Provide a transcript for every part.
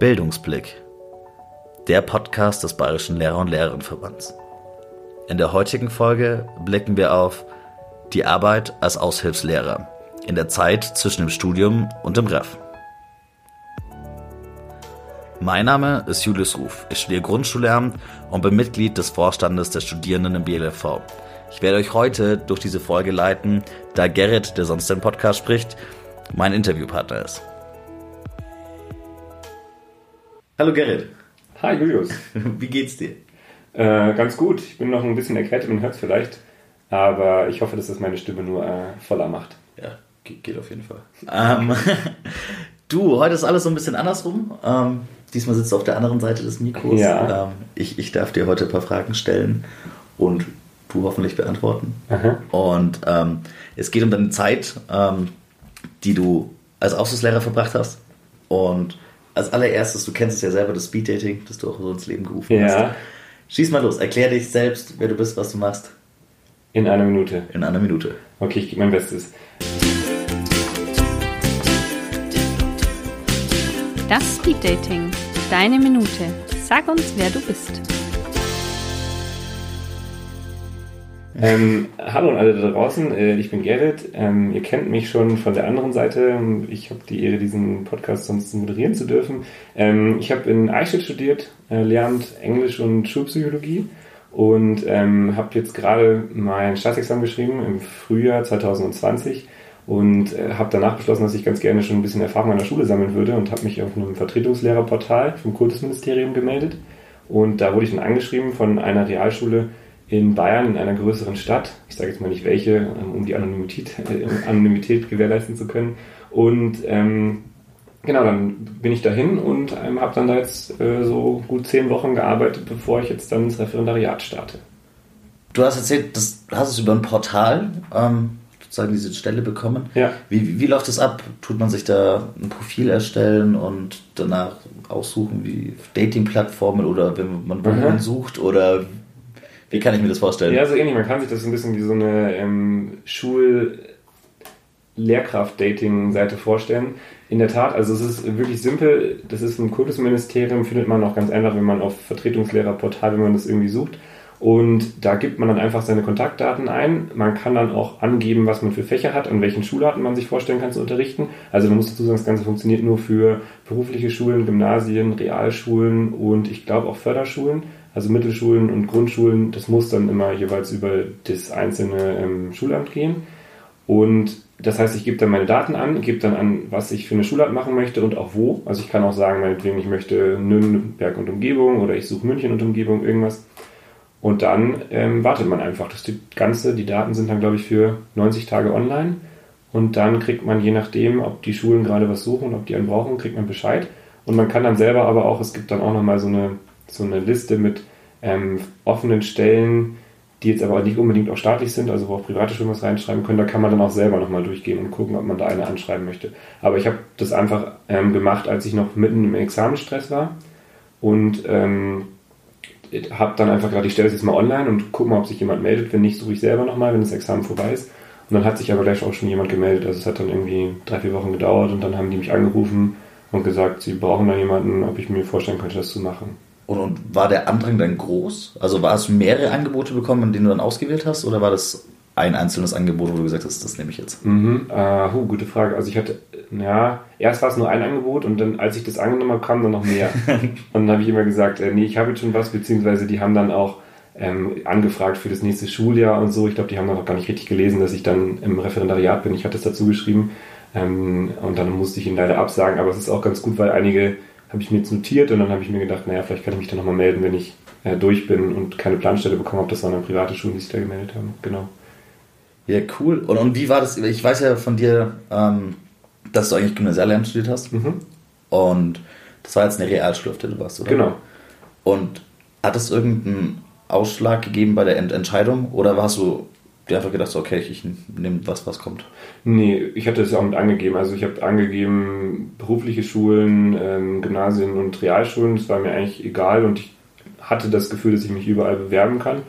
Bildungsblick, der Podcast des Bayerischen Lehrer- und Lehrerinnenverbands. In der heutigen Folge blicken wir auf die Arbeit als Aushilfslehrer in der Zeit zwischen dem Studium und dem Ref. Mein Name ist Julius Ruf. Ich studiere Grundschullehramt und bin Mitglied des Vorstandes der Studierenden im BLFV. Ich werde euch heute durch diese Folge leiten, da Gerrit, der sonst den Podcast spricht, mein Interviewpartner ist. Hallo Gerrit. Hi Julius. Wie geht's dir? Äh, ganz gut. Ich bin noch ein bisschen erkältet und hört es vielleicht. Aber ich hoffe, dass das meine Stimme nur äh, voller macht. Ja, geht auf jeden Fall. Ähm, du, heute ist alles so ein bisschen andersrum. Ähm, diesmal sitzt du auf der anderen Seite des Mikros. Ja. Ähm, ich, ich darf dir heute ein paar Fragen stellen und du hoffentlich beantworten. Aha. Und ähm, es geht um deine Zeit, ähm, die du als Aushilfslehrer verbracht hast. Und als allererstes, du kennst es ja selber, das Speeddating, das du auch so ins Leben gerufen hast. Ja, Schieß mal los, erklär dich selbst, wer du bist, was du machst, in einer Minute. in einer Minute. Okay, ich gebe mein Bestes. Das Speed Dating. Deine Minute. Sag uns, wer du bist. Ähm, hallo an alle da draußen, äh, ich bin Gerrit. Ähm, ihr kennt mich schon von der anderen Seite. Ich habe die Ehre, diesen Podcast sonst moderieren zu dürfen. Ähm, ich habe in Eichstätt studiert, äh, Lehramt Englisch und Schulpsychologie und ähm, habe jetzt gerade mein Staatsexamen geschrieben im Frühjahr 2020 und äh, habe danach beschlossen, dass ich ganz gerne schon ein bisschen Erfahrung an der Schule sammeln würde und habe mich auf einem Vertretungslehrerportal vom Kultusministerium gemeldet. Und da wurde ich dann angeschrieben von einer Realschule in Bayern, in einer größeren Stadt. Ich sage jetzt mal nicht welche, ähm, um die Anonymität, äh, Anonymität gewährleisten zu können. Und ähm, genau, dann bin ich dahin und ähm, habe dann da jetzt äh, so gut zehn Wochen gearbeitet, bevor ich jetzt dann ins Referendariat starte. Du hast erzählt, das hast es über ein Portal ähm, sozusagen diese Stelle bekommen. Ja. Wie, wie, wie läuft das ab? Tut man sich da ein Profil erstellen und danach aussuchen, wie Dating-Plattformen oder wenn man Wohnungen Mhm. sucht oder wie kann ich mir das vorstellen? Ja, so ähnlich. Man kann sich das ein bisschen wie so eine ähm, Schul-Lehrkraft-Dating-Seite vorstellen. In der Tat, also es ist wirklich simpel. Das ist im Kultusministerium, findet man auch ganz einfach, wenn man auf Vertretungslehrerportal, wenn man das irgendwie sucht. Und da gibt man dann einfach seine Kontaktdaten ein. Man kann dann auch angeben, was man für Fächer hat, an welchen Schularten man sich vorstellen kann zu unterrichten. Also man muss dazu sagen, das Ganze funktioniert nur für berufliche Schulen, Gymnasien, Realschulen und ich glaube auch Förderschulen, also Mittelschulen und Grundschulen. Das muss dann immer jeweils über das einzelne ähm, Schulamt gehen. Und das heißt, ich gebe dann meine Daten an, gebe dann an, was ich für eine Schulart machen möchte und auch wo. Also ich kann auch sagen, meinetwegen, ich möchte Nürnberg und Umgebung oder ich suche München und Umgebung, irgendwas. Und dann ähm, wartet man einfach. Das die ganze, die Daten sind dann, glaube ich, für 90 Tage online. Und dann kriegt man, je nachdem, ob die Schulen gerade was suchen und ob die einen brauchen, kriegt man Bescheid. Und man kann dann selber aber auch, es gibt dann auch nochmal so eine, so eine Liste mit ähm, offenen Stellen, die jetzt aber nicht unbedingt auch staatlich sind, also wo auch private Schulen was reinschreiben können. Da kann man dann auch selber nochmal durchgehen und gucken, ob man da eine anschreiben möchte. Aber ich habe das einfach ähm, gemacht, als ich noch mitten im Examenstress war. Und ähm, habe dann einfach gedacht, ich stelle es jetzt mal online und gucke mal, ob sich jemand meldet. Wenn nicht, suche ich selber nochmal, wenn das Examen vorbei ist. Und dann hat sich aber gleich auch schon jemand gemeldet. Also es hat dann irgendwie drei, vier Wochen gedauert und dann haben die mich angerufen und gesagt, sie brauchen da jemanden, ob ich mir vorstellen könnte, das zu machen. Und, und war der Andrang dann groß? Also war es mehrere Angebote bekommen, in denen du dann ausgewählt hast oder war das ein einzelnes Angebot, wo du gesagt hast, das nehme ich jetzt? Mhm, äh, huh, gute Frage. Also ich hatte, ja, erst war es nur ein Angebot und dann, als ich das angenommen habe, kam dann noch mehr. und dann habe ich immer gesagt, äh, nee, ich habe jetzt schon was, beziehungsweise die haben dann auch ähm, angefragt für das nächste Schuljahr und so. Ich glaube, die haben dann auch gar nicht richtig gelesen, dass ich dann im Referendariat bin. Ich hatte es dazu geschrieben ähm, und dann musste ich ihn leider absagen. Aber es ist auch ganz gut, weil einige habe ich mir jetzt notiert und dann habe ich mir gedacht, naja, vielleicht kann ich mich dann nochmal melden, wenn ich äh, durch bin und keine Planstelle bekommen habe. Das waren dann private Schulen, die sich da gemeldet haben. Genau. Ja, cool. Und, und wie war das? Ich weiß ja von dir, ähm, dass du eigentlich Gymnasiallehramt studiert hast. Mhm. Und das war jetzt eine Realschule, auf der du warst, oder? Genau. Und hat es irgendeinen Ausschlag gegeben bei der Ent Entscheidung? Oder hast du dir einfach gedacht, so, okay, ich, ich nehme was, was kommt? Nee, ich hatte es auch mit angegeben. Also ich habe angegeben berufliche Schulen, ähm, Gymnasien und Realschulen. Das war mir eigentlich egal und ich hatte das Gefühl, dass ich mich überall bewerben kann.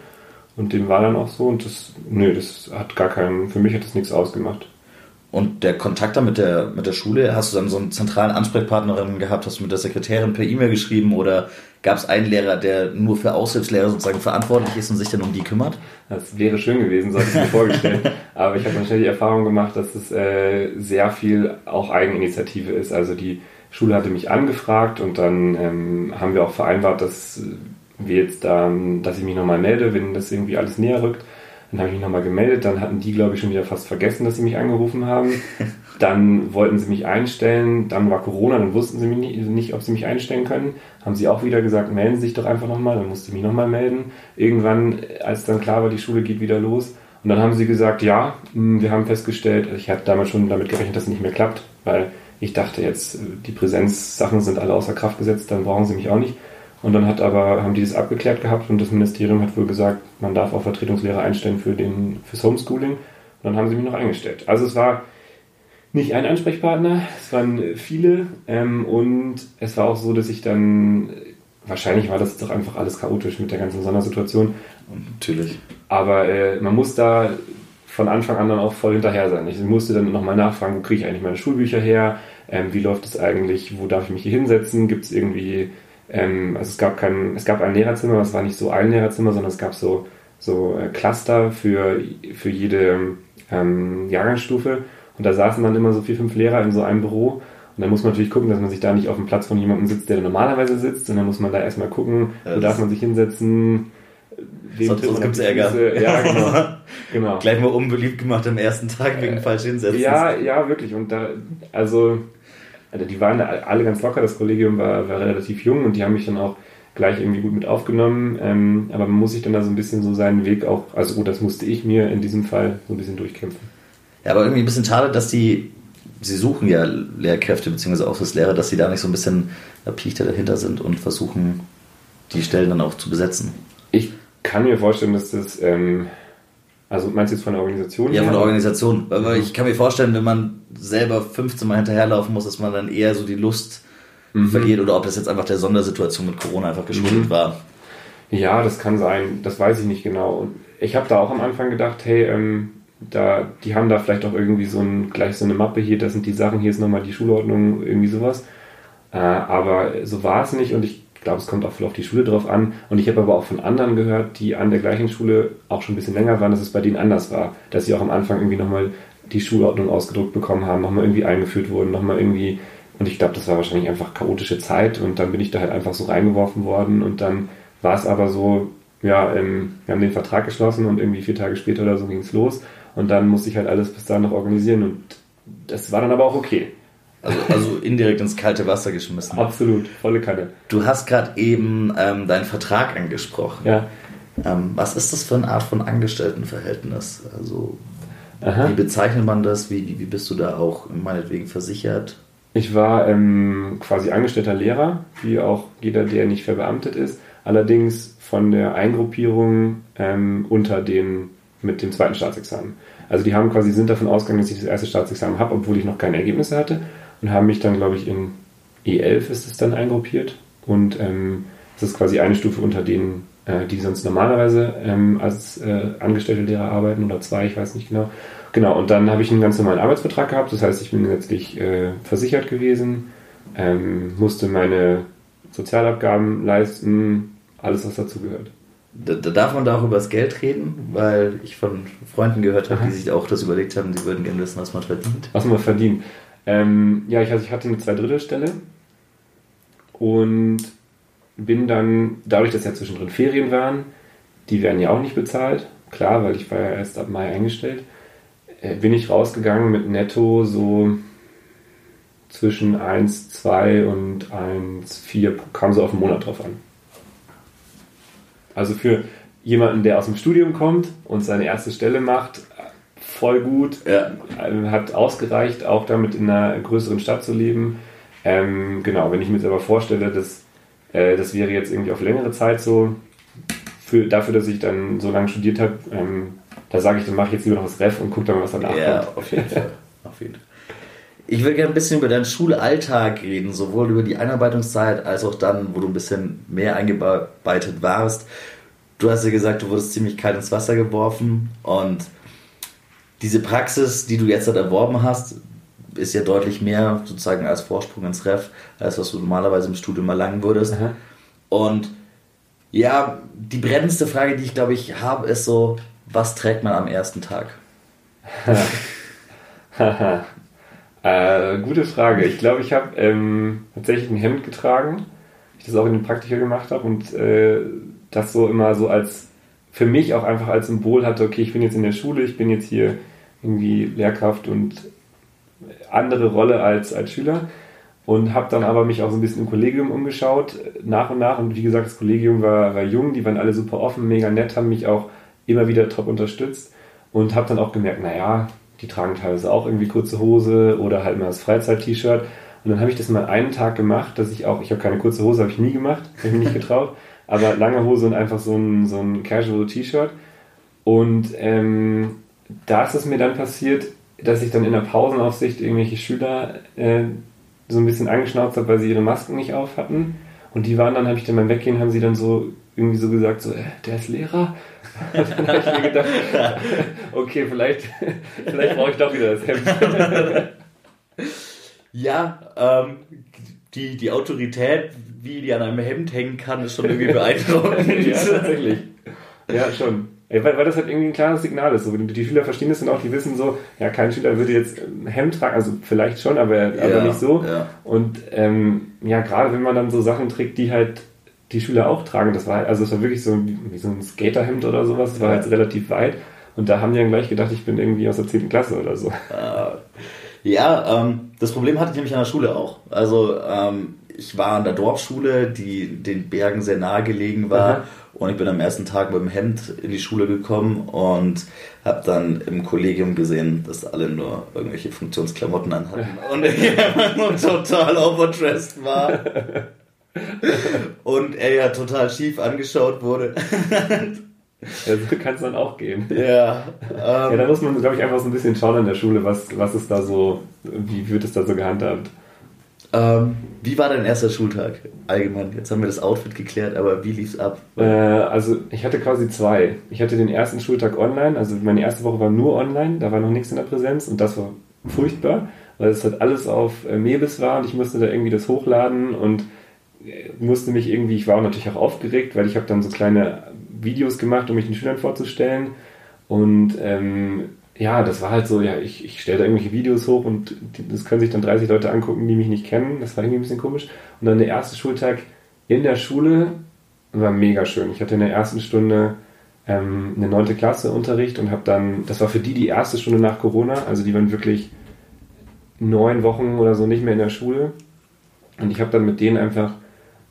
Und dem war dann auch so. Und das, nö, das hat gar keinen, für mich hat das nichts ausgemacht. Und der Kontakt dann mit der, mit der Schule, hast du dann so einen zentralen Ansprechpartnerin gehabt, hast du mit der Sekretärin per E-Mail geschrieben oder gab es einen Lehrer, der nur für Aushilfslehrer sozusagen verantwortlich ist und sich dann um die kümmert? Das wäre schön gewesen, so hatte ich mir vorgestellt. Aber ich habe dann schnell die Erfahrung gemacht, dass es äh, sehr viel auch Eigeninitiative ist. Also die Schule hatte mich angefragt und dann ähm, haben wir auch vereinbart, dass wir jetzt da, dass ich mich nochmal melde, wenn das irgendwie alles näher rückt. Dann habe ich mich nochmal gemeldet, dann hatten die, glaube ich, schon wieder fast vergessen, dass sie mich angerufen haben. Dann wollten sie mich einstellen, dann war Corona, dann wussten sie nicht, ob sie mich einstellen können. Haben sie auch wieder gesagt, melden Sie sich doch einfach nochmal, dann musste ich mich nochmal melden. Irgendwann, als dann klar war, die Schule geht wieder los. Und dann haben sie gesagt, ja, hm, wir haben festgestellt, ich hatte damals schon damit gerechnet, dass es nicht mehr klappt, weil ich dachte jetzt, die Präsenzsachen sind alle außer Kraft gesetzt, dann brauchen sie mich auch nicht. Und dann hat aber, haben die das abgeklärt gehabt und das Ministerium hat wohl gesagt, man darf auch Vertretungslehrer einstellen für den, fürs Homeschooling. Und dann haben sie mich noch eingestellt. Also es war nicht ein Ansprechpartner, es waren viele ähm, und es war auch so, dass ich dann, wahrscheinlich war das doch einfach alles chaotisch mit der ganzen Sondersituation. Natürlich. Aber äh, man muss da von Anfang an dann auch voll hinterher sein. Ich musste dann nochmal nachfragen, wo kriege ich eigentlich meine Schulbücher her? Ähm, wie läuft es eigentlich? Wo darf ich mich hier hinsetzen? Gibt es irgendwie ähm, also es gab kein, es gab ein Lehrerzimmer, aber es war nicht so ein Lehrerzimmer, sondern es gab so, so äh, Cluster für, für jede ähm, Jahrgangsstufe. Und da saßen dann immer so vier, fünf Lehrer in so einem Büro. Und dann muss man natürlich gucken, dass man sich da nicht auf dem Platz von jemandem sitzt, der normalerweise sitzt. Und dann muss man da erstmal gucken, wo darf man sich hinsetzen. Sonst sonst gibt es Ärger. Ja, genau. genau. Gleich mal unbeliebt gemacht am ersten Tag wegen äh, falsch hinsetzen. Ja, ja, wirklich. Und da, also also die waren alle ganz locker, das Kollegium war, war relativ jung und die haben mich dann auch gleich irgendwie gut mit aufgenommen. Ähm, aber man muss sich dann da so ein bisschen so seinen Weg auch, also gut, das musste ich mir in diesem Fall so ein bisschen durchkämpfen. Ja, aber irgendwie ein bisschen schade, dass die, sie suchen ja Lehrkräfte beziehungsweise auch das Lehrer, dass sie da nicht so ein bisschen Pichter dahinter sind und versuchen, die Stellen dann auch zu besetzen. Ich kann mir vorstellen, dass das ähm, also meinst du jetzt von der Organisation? Ja, von der Organisation. Aber ich kann mir vorstellen, wenn man selber 15 Mal hinterherlaufen muss, dass man dann eher so die Lust mhm. verliert oder ob das jetzt einfach der Sondersituation mit Corona einfach geschuldet mhm. war. Ja, das kann sein. Das weiß ich nicht genau. Und ich habe da auch am Anfang gedacht, hey, ähm, da, die haben da vielleicht auch irgendwie so ein, gleich so eine Mappe hier, das sind die Sachen, hier ist nochmal die Schulordnung, irgendwie sowas. Äh, aber so war es nicht und ich glaube, es kommt auch viel auf die Schule drauf an. Und ich habe aber auch von anderen gehört, die an der gleichen Schule auch schon ein bisschen länger waren, dass es bei denen anders war. Dass sie auch am Anfang irgendwie nochmal die Schulordnung ausgedruckt bekommen haben, nochmal irgendwie eingeführt wurden, nochmal irgendwie. Und ich glaube, das war wahrscheinlich einfach chaotische Zeit. Und dann bin ich da halt einfach so reingeworfen worden. Und dann war es aber so, ja, ähm, wir haben den Vertrag geschlossen und irgendwie vier Tage später oder so ging es los. Und dann musste ich halt alles bis dahin noch organisieren. Und das war dann aber auch okay. Also, also indirekt ins kalte Wasser geschmissen. Absolut, volle Kanne. Du hast gerade eben ähm, deinen Vertrag angesprochen. Ja. Ähm, was ist das für eine Art von Angestelltenverhältnis? Also Aha. wie bezeichnet man das? Wie, wie bist du da auch meinetwegen versichert? Ich war ähm, quasi angestellter Lehrer, wie auch jeder, der nicht verbeamtet ist. Allerdings von der Eingruppierung ähm, unter den mit dem zweiten Staatsexamen. Also die haben quasi sind davon ausgegangen, dass ich das erste Staatsexamen habe, obwohl ich noch keine Ergebnisse hatte und haben mich dann, glaube ich, in E11 ist es dann eingruppiert. Und ähm, das ist quasi eine Stufe unter denen, äh, die sonst normalerweise ähm, als äh, angestellte Lehrer arbeiten oder zwei, ich weiß nicht genau. Genau, und dann habe ich einen ganz normalen Arbeitsvertrag gehabt, das heißt, ich bin gesetzlich äh, versichert gewesen, ähm, musste meine Sozialabgaben leisten, alles, was dazu gehört. Da, da, darf man da auch über das Geld reden, weil ich von Freunden gehört habe, die sich auch das überlegt haben, die würden gerne wissen, was man verdient. Was man verdient. Ähm, ja, ich, also ich hatte eine Zweidrittelstelle und bin dann, dadurch, dass ja zwischendrin Ferien waren, die werden ja auch nicht bezahlt, klar, weil ich war ja erst ab Mai eingestellt, äh, bin ich rausgegangen mit netto so zwischen 1, 2 und 1, 4, kam so auf den Monat drauf an. Also für jemanden, der aus dem Studium kommt und seine erste Stelle macht, voll gut. Ja. Ähm, hat ausgereicht, auch damit in einer größeren Stadt zu leben. Ähm, genau, wenn ich mir jetzt aber vorstelle, dass äh, das wäre jetzt irgendwie auf längere Zeit so, für, dafür, dass ich dann so lange studiert habe, ähm, da sage ich, dann mache ich jetzt lieber noch das Ref und gucke dann mal, was danach ja, kommt. auf jeden Fall. auf jeden Fall. Ich will gerne ein bisschen über deinen Schulalltag reden, sowohl über die Einarbeitungszeit als auch dann, wo du ein bisschen mehr eingearbeitet warst. Du hast ja gesagt, du wurdest ziemlich kalt ins Wasser geworfen und diese Praxis, die du jetzt halt erworben hast, ist ja deutlich mehr sozusagen als Vorsprung ins Ref, als was du normalerweise im Studium erlangen würdest. Aha. Und ja, die brennendste Frage, die ich glaube ich habe, ist so, was trägt man am ersten Tag? äh, gute Frage. Ich glaube, ich habe ähm, tatsächlich ein Hemd getragen, ich das auch in den Praktika gemacht habe und äh, das so immer so als für mich auch einfach als Symbol hatte, okay, ich bin jetzt in der Schule, ich bin jetzt hier irgendwie Lehrkraft und andere Rolle als, als Schüler und habe dann aber mich auch so ein bisschen im Kollegium umgeschaut, nach und nach. Und wie gesagt, das Kollegium war, war jung, die waren alle super offen, mega nett, haben mich auch immer wieder top unterstützt und habe dann auch gemerkt, naja, die tragen teilweise auch irgendwie kurze Hose oder halt mal das Freizeit-T-Shirt. Und dann habe ich das mal einen Tag gemacht, dass ich auch, ich habe keine kurze Hose, habe ich nie gemacht, habe ich mich nicht getraut, aber lange Hose und einfach so ein, so ein Casual-T-Shirt. Und ähm, da ist es mir dann passiert, dass ich dann in der Pausenaufsicht irgendwelche Schüler äh, so ein bisschen angeschnauzt habe, weil sie ihre Masken nicht auf hatten. Und die waren dann, habe ich dann beim Weggehen, haben sie dann so irgendwie so gesagt, so, äh, der ist Lehrer. Und dann habe ich mir gedacht, okay, vielleicht, vielleicht brauche ich doch wieder das Hemd. ja, ähm, die, die Autorität, wie die an einem Hemd hängen kann, ist schon irgendwie beeindruckend. ja, tatsächlich. Ja, schon. Weil, weil das halt irgendwie ein klares Signal ist. So, die Schüler verstehen das dann auch, die wissen so, ja, kein Schüler würde jetzt ein Hemd tragen, also vielleicht schon, aber, ja, aber nicht so. Ja. Und ähm, ja, gerade wenn man dann so Sachen trägt, die halt die Schüler auch tragen, das war halt, also es war wirklich so wie so ein Skaterhemd oder sowas, das war halt relativ weit. Und da haben die dann gleich gedacht, ich bin irgendwie aus der 10. Klasse oder so. Ja, ähm, das Problem hatte ich nämlich an der Schule auch. Also ähm, ich war an der Dorfschule, die den Bergen sehr nahe gelegen war. Aha. Und ich bin am ersten Tag mit dem Hemd in die Schule gekommen und habe dann im Kollegium gesehen, dass alle nur irgendwelche Funktionsklamotten anhatten und ich total overdressed war. und er ja total schief angeschaut wurde. Ja, so kann es dann auch gehen. Ja. Ähm, ja, da muss man, glaube ich, einfach so ein bisschen schauen in der Schule, was, was ist da so, wie wird es da so gehandhabt. Ähm, wie war dein erster Schultag allgemein? Jetzt haben wir das Outfit geklärt, aber wie lief es ab? Äh, also ich hatte quasi zwei. Ich hatte den ersten Schultag online, also meine erste Woche war nur online, da war noch nichts in der Präsenz und das war furchtbar, weil es halt alles auf äh, Mebis war und ich musste da irgendwie das hochladen und äh, musste mich irgendwie, ich war natürlich auch aufgeregt, weil ich habe dann so kleine Videos gemacht, um mich den Schülern vorzustellen und ähm, ja, das war halt so, ja, ich, ich stelle da irgendwelche Videos hoch und die, das können sich dann 30 Leute angucken, die mich nicht kennen. Das war irgendwie ein bisschen komisch. Und dann der erste Schultag in der Schule war mega schön. Ich hatte in der ersten Stunde ähm, eine neunte Klasse Unterricht und habe dann, das war für die die erste Stunde nach Corona, also die waren wirklich neun Wochen oder so nicht mehr in der Schule. Und ich habe dann mit denen einfach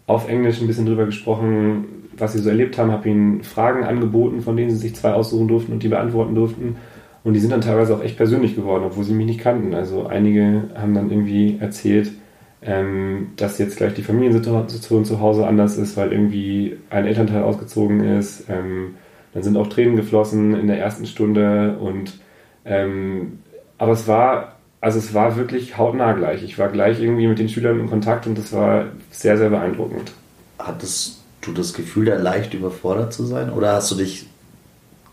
auf Englisch ein bisschen drüber gesprochen, was sie so erlebt haben, habe ihnen Fragen angeboten, von denen sie sich zwei aussuchen durften und die beantworten durften. Und die sind dann teilweise auch echt persönlich geworden, obwohl sie mich nicht kannten. Also einige haben dann irgendwie erzählt, ähm, dass jetzt gleich die Familiensituation zu Hause anders ist, weil irgendwie ein Elternteil ausgezogen ist. Ähm, dann sind auch Tränen geflossen in der ersten Stunde und ähm, aber es war, also es war wirklich hautnah gleich. Ich war gleich irgendwie mit den Schülern in Kontakt und das war sehr, sehr beeindruckend. Hattest du das Gefühl, da leicht überfordert zu sein? Oder hast du dich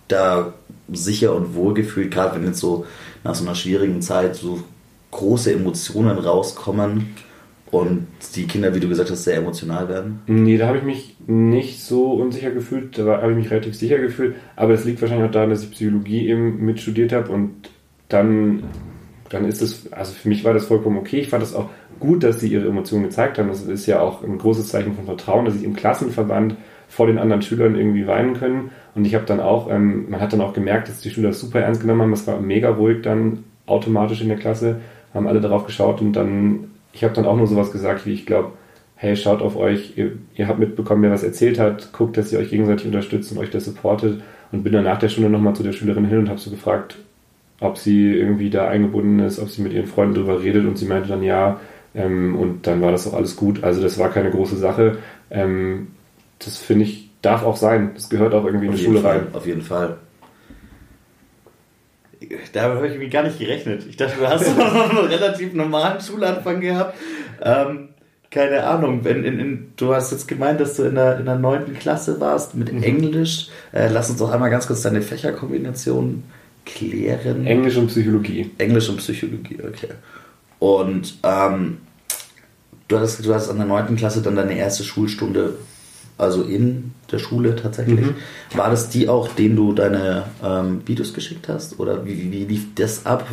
da sicher und wohl gefühlt, gerade wenn jetzt so nach so einer schwierigen Zeit so große Emotionen rauskommen und die Kinder, wie du gesagt hast, sehr emotional werden? Nee, da habe ich mich nicht so unsicher gefühlt, da habe ich mich relativ sicher gefühlt, aber es liegt wahrscheinlich auch daran, dass ich Psychologie eben mitstudiert habe und dann, dann ist es, also für mich war das vollkommen okay. Ich fand das auch gut, dass sie ihre Emotionen gezeigt haben. Das ist ja auch ein großes Zeichen von Vertrauen, dass ich im Klassenverband vor den anderen Schülern irgendwie weinen können. Und ich habe dann auch, ähm, man hat dann auch gemerkt, dass die Schüler das super ernst genommen haben. Es war mega ruhig dann automatisch in der Klasse, haben alle darauf geschaut und dann, ich habe dann auch nur sowas gesagt, wie ich glaube, hey, schaut auf euch, ihr, ihr, habt mitbekommen, wer was erzählt hat, guckt, dass ihr euch gegenseitig unterstützt und euch das supportet. Und bin dann nach der Stunde nochmal zu der Schülerin hin und habe so gefragt, ob sie irgendwie da eingebunden ist, ob sie mit ihren Freunden drüber redet und sie meinte dann ja. Ähm, und dann war das auch alles gut. Also das war keine große Sache. Ähm, das finde ich, darf auch sein. Das gehört auch irgendwie in die Schule Fall, rein. Auf jeden Fall. Da habe ich irgendwie gar nicht gerechnet. Ich dachte, du hast einen relativ normalen Schulanfang gehabt. Ähm, keine Ahnung, wenn in, in, du hast jetzt gemeint, dass du in der, in der 9. Klasse warst mit mhm. Englisch. Äh, lass uns doch einmal ganz kurz deine Fächerkombination klären? Englisch und Psychologie. Englisch und Psychologie, okay. Und ähm, du, hast, du hast an der 9. Klasse dann deine erste Schulstunde, also in der Schule tatsächlich. Mhm. War das die auch, denen du deine ähm, Videos geschickt hast? Oder wie, wie lief das ab?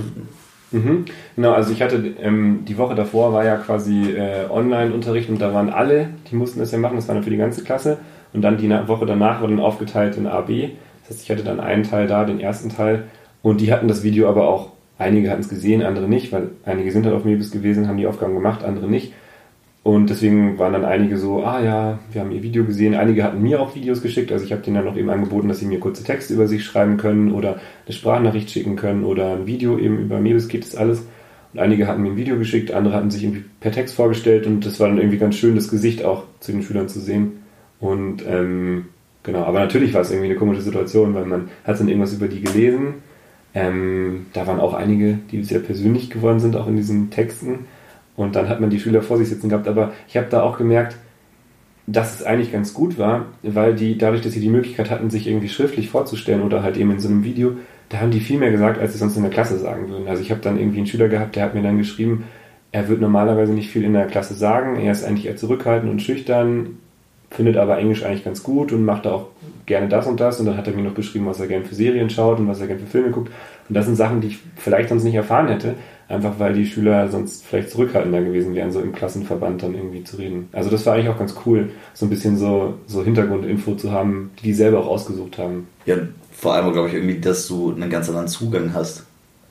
Mhm. Genau, also ich hatte ähm, die Woche davor war ja quasi äh, Online-Unterricht und da waren alle, die mussten das ja machen, das war dann für die ganze Klasse. Und dann die Woche danach war dann aufgeteilt in A, B. Das heißt, ich hatte dann einen Teil da, den ersten Teil. Und die hatten das Video aber auch, einige hatten es gesehen, andere nicht, weil einige sind halt auf Mebis gewesen, haben die Aufgaben gemacht, andere nicht. Und deswegen waren dann einige so, ah ja, wir haben ihr Video gesehen. Einige hatten mir auch Videos geschickt. Also ich habe denen dann noch eben angeboten, dass sie mir kurze Texte über sich schreiben können oder eine Sprachnachricht schicken können oder ein Video eben über Mebis geht das alles. Und einige hatten mir ein Video geschickt, andere hatten sich irgendwie per Text vorgestellt und das war dann irgendwie ganz schön, das Gesicht auch zu den Schülern zu sehen. Und ähm, genau, aber natürlich war es irgendwie eine komische Situation, weil man hat dann irgendwas über die gelesen. Ähm, da waren auch einige, die sehr persönlich geworden sind, auch in diesen Texten. Und dann hat man die Schüler vor sich sitzen gehabt. Aber ich habe da auch gemerkt, dass es eigentlich ganz gut war, weil die, dadurch, dass sie die Möglichkeit hatten, sich irgendwie schriftlich vorzustellen oder halt eben in so einem Video, da haben die viel mehr gesagt, als sie sonst in der Klasse sagen würden. Also ich habe dann irgendwie einen Schüler gehabt, der hat mir dann geschrieben, er wird normalerweise nicht viel in der Klasse sagen, er ist eigentlich eher zurückhaltend und schüchtern, findet aber Englisch eigentlich ganz gut und macht da auch gerne das und das. Und dann hat er mir noch geschrieben, was er gerne für Serien schaut und was er gerne für Filme guckt. Und das sind Sachen, die ich vielleicht sonst nicht erfahren hätte, einfach weil die Schüler sonst vielleicht zurückhaltender gewesen wären, so im Klassenverband dann irgendwie zu reden. Also das war eigentlich auch ganz cool, so ein bisschen so, so Hintergrundinfo zu haben, die die selber auch ausgesucht haben. Ja, vor allem glaube ich irgendwie, dass du einen ganz anderen Zugang hast.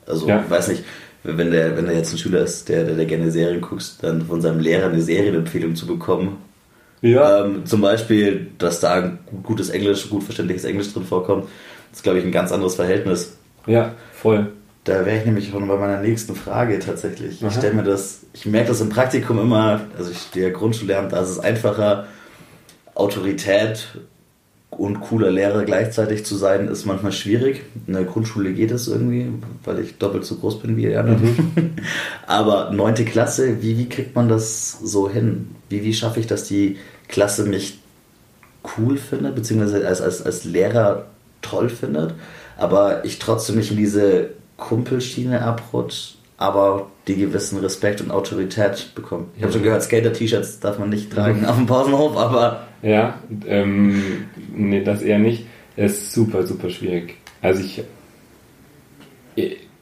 Also, ja. ich weiß nicht, wenn der, wenn der jetzt ein Schüler ist, der, der, der gerne Serien guckt, dann von seinem Lehrer eine Serienempfehlung zu bekommen, ja. Ähm, zum Beispiel, dass da ein gutes Englisch, gut verständliches Englisch drin vorkommt, ist, glaube ich, ein ganz anderes Verhältnis. Ja, voll. Da wäre ich nämlich schon bei meiner nächsten Frage tatsächlich. Aha. Ich stelle mir das, ich merke das im Praktikum immer, also ich stehe Grundschullehramt, da ist es einfacher, Autorität und cooler Lehrer gleichzeitig zu sein, ist manchmal schwierig. In der Grundschule geht es irgendwie, weil ich doppelt so groß bin wie ihr. Mhm. Aber neunte Klasse, wie, wie kriegt man das so hin? Wie, wie schaffe ich, dass die Klasse mich cool findet, beziehungsweise als, als, als Lehrer toll findet, aber ich trotzdem nicht in diese Kumpelschiene abrutsche, aber die gewissen Respekt und Autorität bekomme. Ich habe schon gehört, Skater-T-Shirts darf man nicht tragen auf dem Pausenhof, aber. Ja, ähm, nee, das eher nicht. Es ist super, super schwierig. Also ich.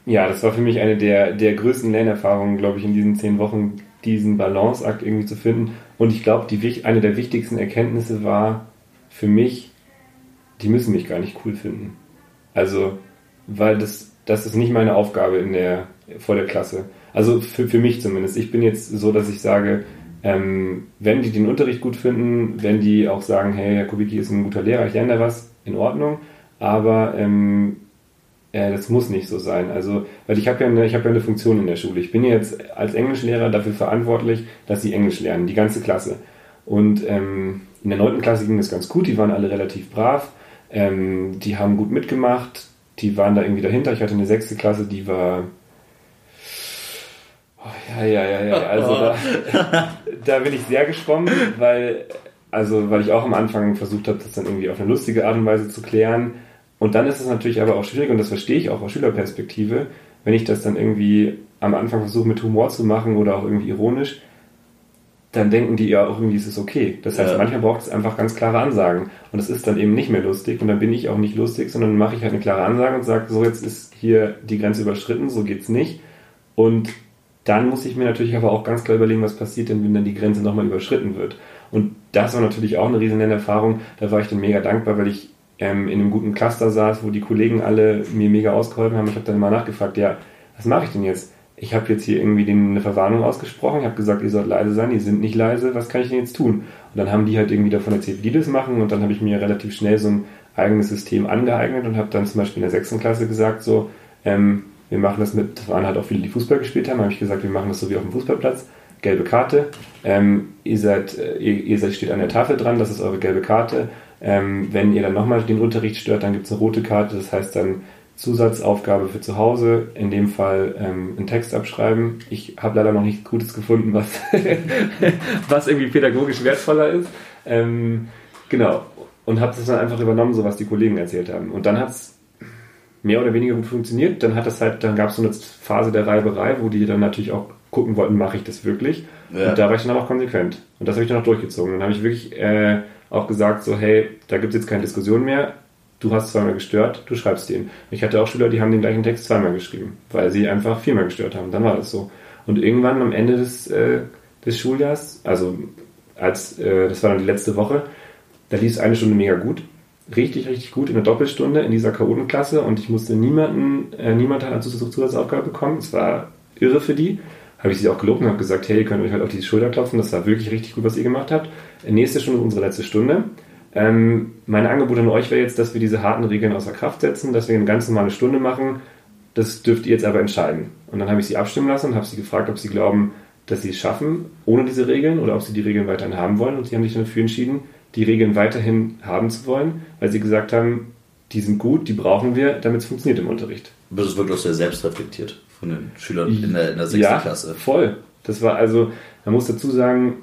Ja, das war für mich eine der, der größten Lernerfahrungen, glaube ich, in diesen zehn Wochen, diesen Balanceakt irgendwie zu finden. Und ich glaube, die, eine der wichtigsten Erkenntnisse war für mich, die müssen mich gar nicht cool finden. Also, weil das, das ist nicht meine Aufgabe in der, vor der Klasse. Also für, für mich zumindest. Ich bin jetzt so, dass ich sage, ähm, wenn die den Unterricht gut finden, wenn die auch sagen, hey, Herr Kubicki ist ein guter Lehrer, ich lerne da was, in Ordnung. Aber ähm, äh, das muss nicht so sein. Also, weil ich habe ja, eine, ich hab ja eine Funktion in der Schule. Ich bin jetzt als Englischlehrer dafür verantwortlich, dass sie Englisch lernen, die ganze Klasse. Und ähm, in der 9. Klasse ging das ganz gut, die waren alle relativ brav, ähm, die haben gut mitgemacht, die waren da irgendwie dahinter. Ich hatte eine 6. Klasse, die war. Oh, ja, ja, ja, ja. Also da, da bin ich sehr geschwommen, weil, also, weil ich auch am Anfang versucht habe, das dann irgendwie auf eine lustige Art und Weise zu klären. Und dann ist es natürlich aber auch schwierig, und das verstehe ich auch aus Schülerperspektive, wenn ich das dann irgendwie am Anfang versuche mit Humor zu machen oder auch irgendwie ironisch, dann denken die ja auch irgendwie, ist es okay. Das heißt, ja. manchmal braucht es einfach ganz klare Ansagen. Und es ist dann eben nicht mehr lustig und dann bin ich auch nicht lustig, sondern mache ich halt eine klare Ansage und sage, so jetzt ist hier die Grenze überschritten, so geht's nicht. Und dann muss ich mir natürlich aber auch ganz klar überlegen, was passiert denn, wenn dann die Grenze nochmal überschritten wird. Und das war natürlich auch eine riesen Erfahrung. Da war ich dann mega dankbar, weil ich ähm, in einem guten Cluster saß, wo die Kollegen alle mir mega ausgeholfen haben. Ich habe dann immer nachgefragt, ja, was mache ich denn jetzt? Ich habe jetzt hier irgendwie denen eine Verwarnung ausgesprochen, ich habe gesagt, ihr sollt leise sein, die sind nicht leise, was kann ich denn jetzt tun? Und dann haben die halt irgendwie davon erzählt, wie die das machen. Und dann habe ich mir relativ schnell so ein eigenes System angeeignet und habe dann zum Beispiel in der sechsten Klasse gesagt, so, ähm, wir machen das mit, das waren halt auch viele, die Fußball gespielt haben, habe ich gesagt, wir machen das so wie auf dem Fußballplatz, gelbe Karte, ähm, ihr seid, äh, ihr, seid, steht an der Tafel dran, das ist eure gelbe Karte, ähm, wenn ihr dann nochmal den Unterricht stört, dann gibt es eine rote Karte, das heißt dann Zusatzaufgabe für zu Hause, in dem Fall ähm, einen Text abschreiben. Ich habe leider noch nichts Gutes gefunden, was, was irgendwie pädagogisch wertvoller ist. Ähm, genau. Und habe das dann einfach übernommen, so was die Kollegen erzählt haben. Und dann hat es mehr oder weniger gut funktioniert. Dann hat das halt, dann gab es so eine Phase der Reiberei, wo die dann natürlich auch gucken wollten, mache ich das wirklich? Ja. Und da war ich dann auch konsequent. Und das habe ich dann auch durchgezogen. Dann habe ich wirklich äh, auch gesagt, so, hey, da gibt es jetzt keine Diskussion mehr. Du hast zweimal gestört, du schreibst den. Ich hatte auch Schüler, die haben den gleichen Text zweimal geschrieben, weil sie einfach viermal gestört haben. Dann war das so. Und irgendwann am Ende des, äh, des Schuljahrs, also als, äh, das war dann die letzte Woche, da lief es eine Stunde mega gut. Richtig, richtig gut in der Doppelstunde in dieser Chaotenklasse und ich musste niemanden, äh, niemand hat eine Zusatzaufgabe bekommen. Es war irre für die. Habe ich sie auch gelobt und habe gesagt, hey, ihr könnt euch halt auf die Schulter klopfen, das war wirklich richtig gut, was ihr gemacht habt. Nächste Stunde unsere letzte Stunde. Ähm, mein Angebot an euch wäre jetzt, dass wir diese harten Regeln außer Kraft setzen, dass wir eine ganz normale Stunde machen. Das dürft ihr jetzt aber entscheiden. Und dann habe ich sie abstimmen lassen und habe sie gefragt, ob sie glauben, dass sie es schaffen ohne diese Regeln oder ob sie die Regeln weiterhin haben wollen. Und sie haben sich dafür entschieden, die Regeln weiterhin haben zu wollen, weil sie gesagt haben, die sind gut, die brauchen wir, damit es funktioniert im Unterricht. Aber das wird auch sehr selbstreflektiert von den Schülern in der, in der 6. ja, Klasse. voll. Das war also, man muss dazu sagen,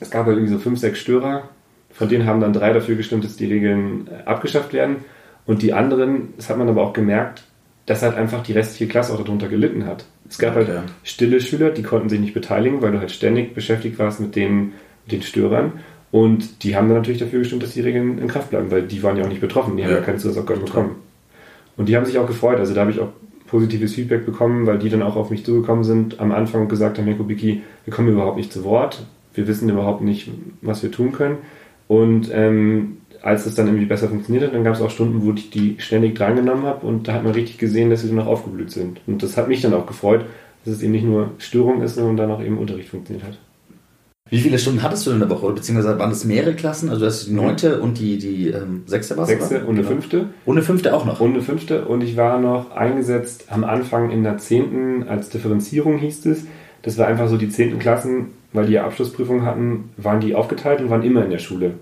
es gab halt irgendwie so fünf, sechs Störer, von denen haben dann drei dafür gestimmt, dass die Regeln äh, abgeschafft werden. Und die anderen, das hat man aber auch gemerkt, dass halt einfach die restliche Klasse auch darunter gelitten hat. Es gab halt okay. halt stille Schüler, die konnten sich nicht beteiligen, weil du halt ständig beschäftigt warst mit den, mit den Störern. Und die haben dann natürlich dafür gestimmt, dass die Regeln in Kraft bleiben, weil die waren ja auch nicht betroffen, die ja. haben ja keine Zusatzaufgaben bekommen. Und die haben sich auch gefreut. Also da habe ich auch positives Feedback bekommen, weil die dann auch auf mich zugekommen sind am Anfang und gesagt haben, Mirko Biki, wir kommen überhaupt nicht zu Wort, wir wissen überhaupt nicht, was wir tun können. Und ähm, als es dann irgendwie besser funktioniert hat, dann gab es auch Stunden, wo ich die ständig drangenommen habe und da hat man richtig gesehen, dass sie dann auch aufgeblüht sind. Und das hat mich dann auch gefreut, dass es eben nicht nur Störung ist, sondern dann auch eben Unterricht funktioniert hat. Wie viele Stunden hattest du denn in der Woche? Beziehungsweise waren das mehrere Klassen? Also das die neunte und die, die ähm, sechste war Sechste oder? und eine genau. fünfte. Und eine fünfte auch noch. Und eine fünfte. Und ich war noch eingesetzt am Anfang in der zehnten als Differenzierung hieß es. Das war einfach so die zehnten Klassen, weil die ja Abschlussprüfungen hatten, waren die aufgeteilt und waren immer in der Schule.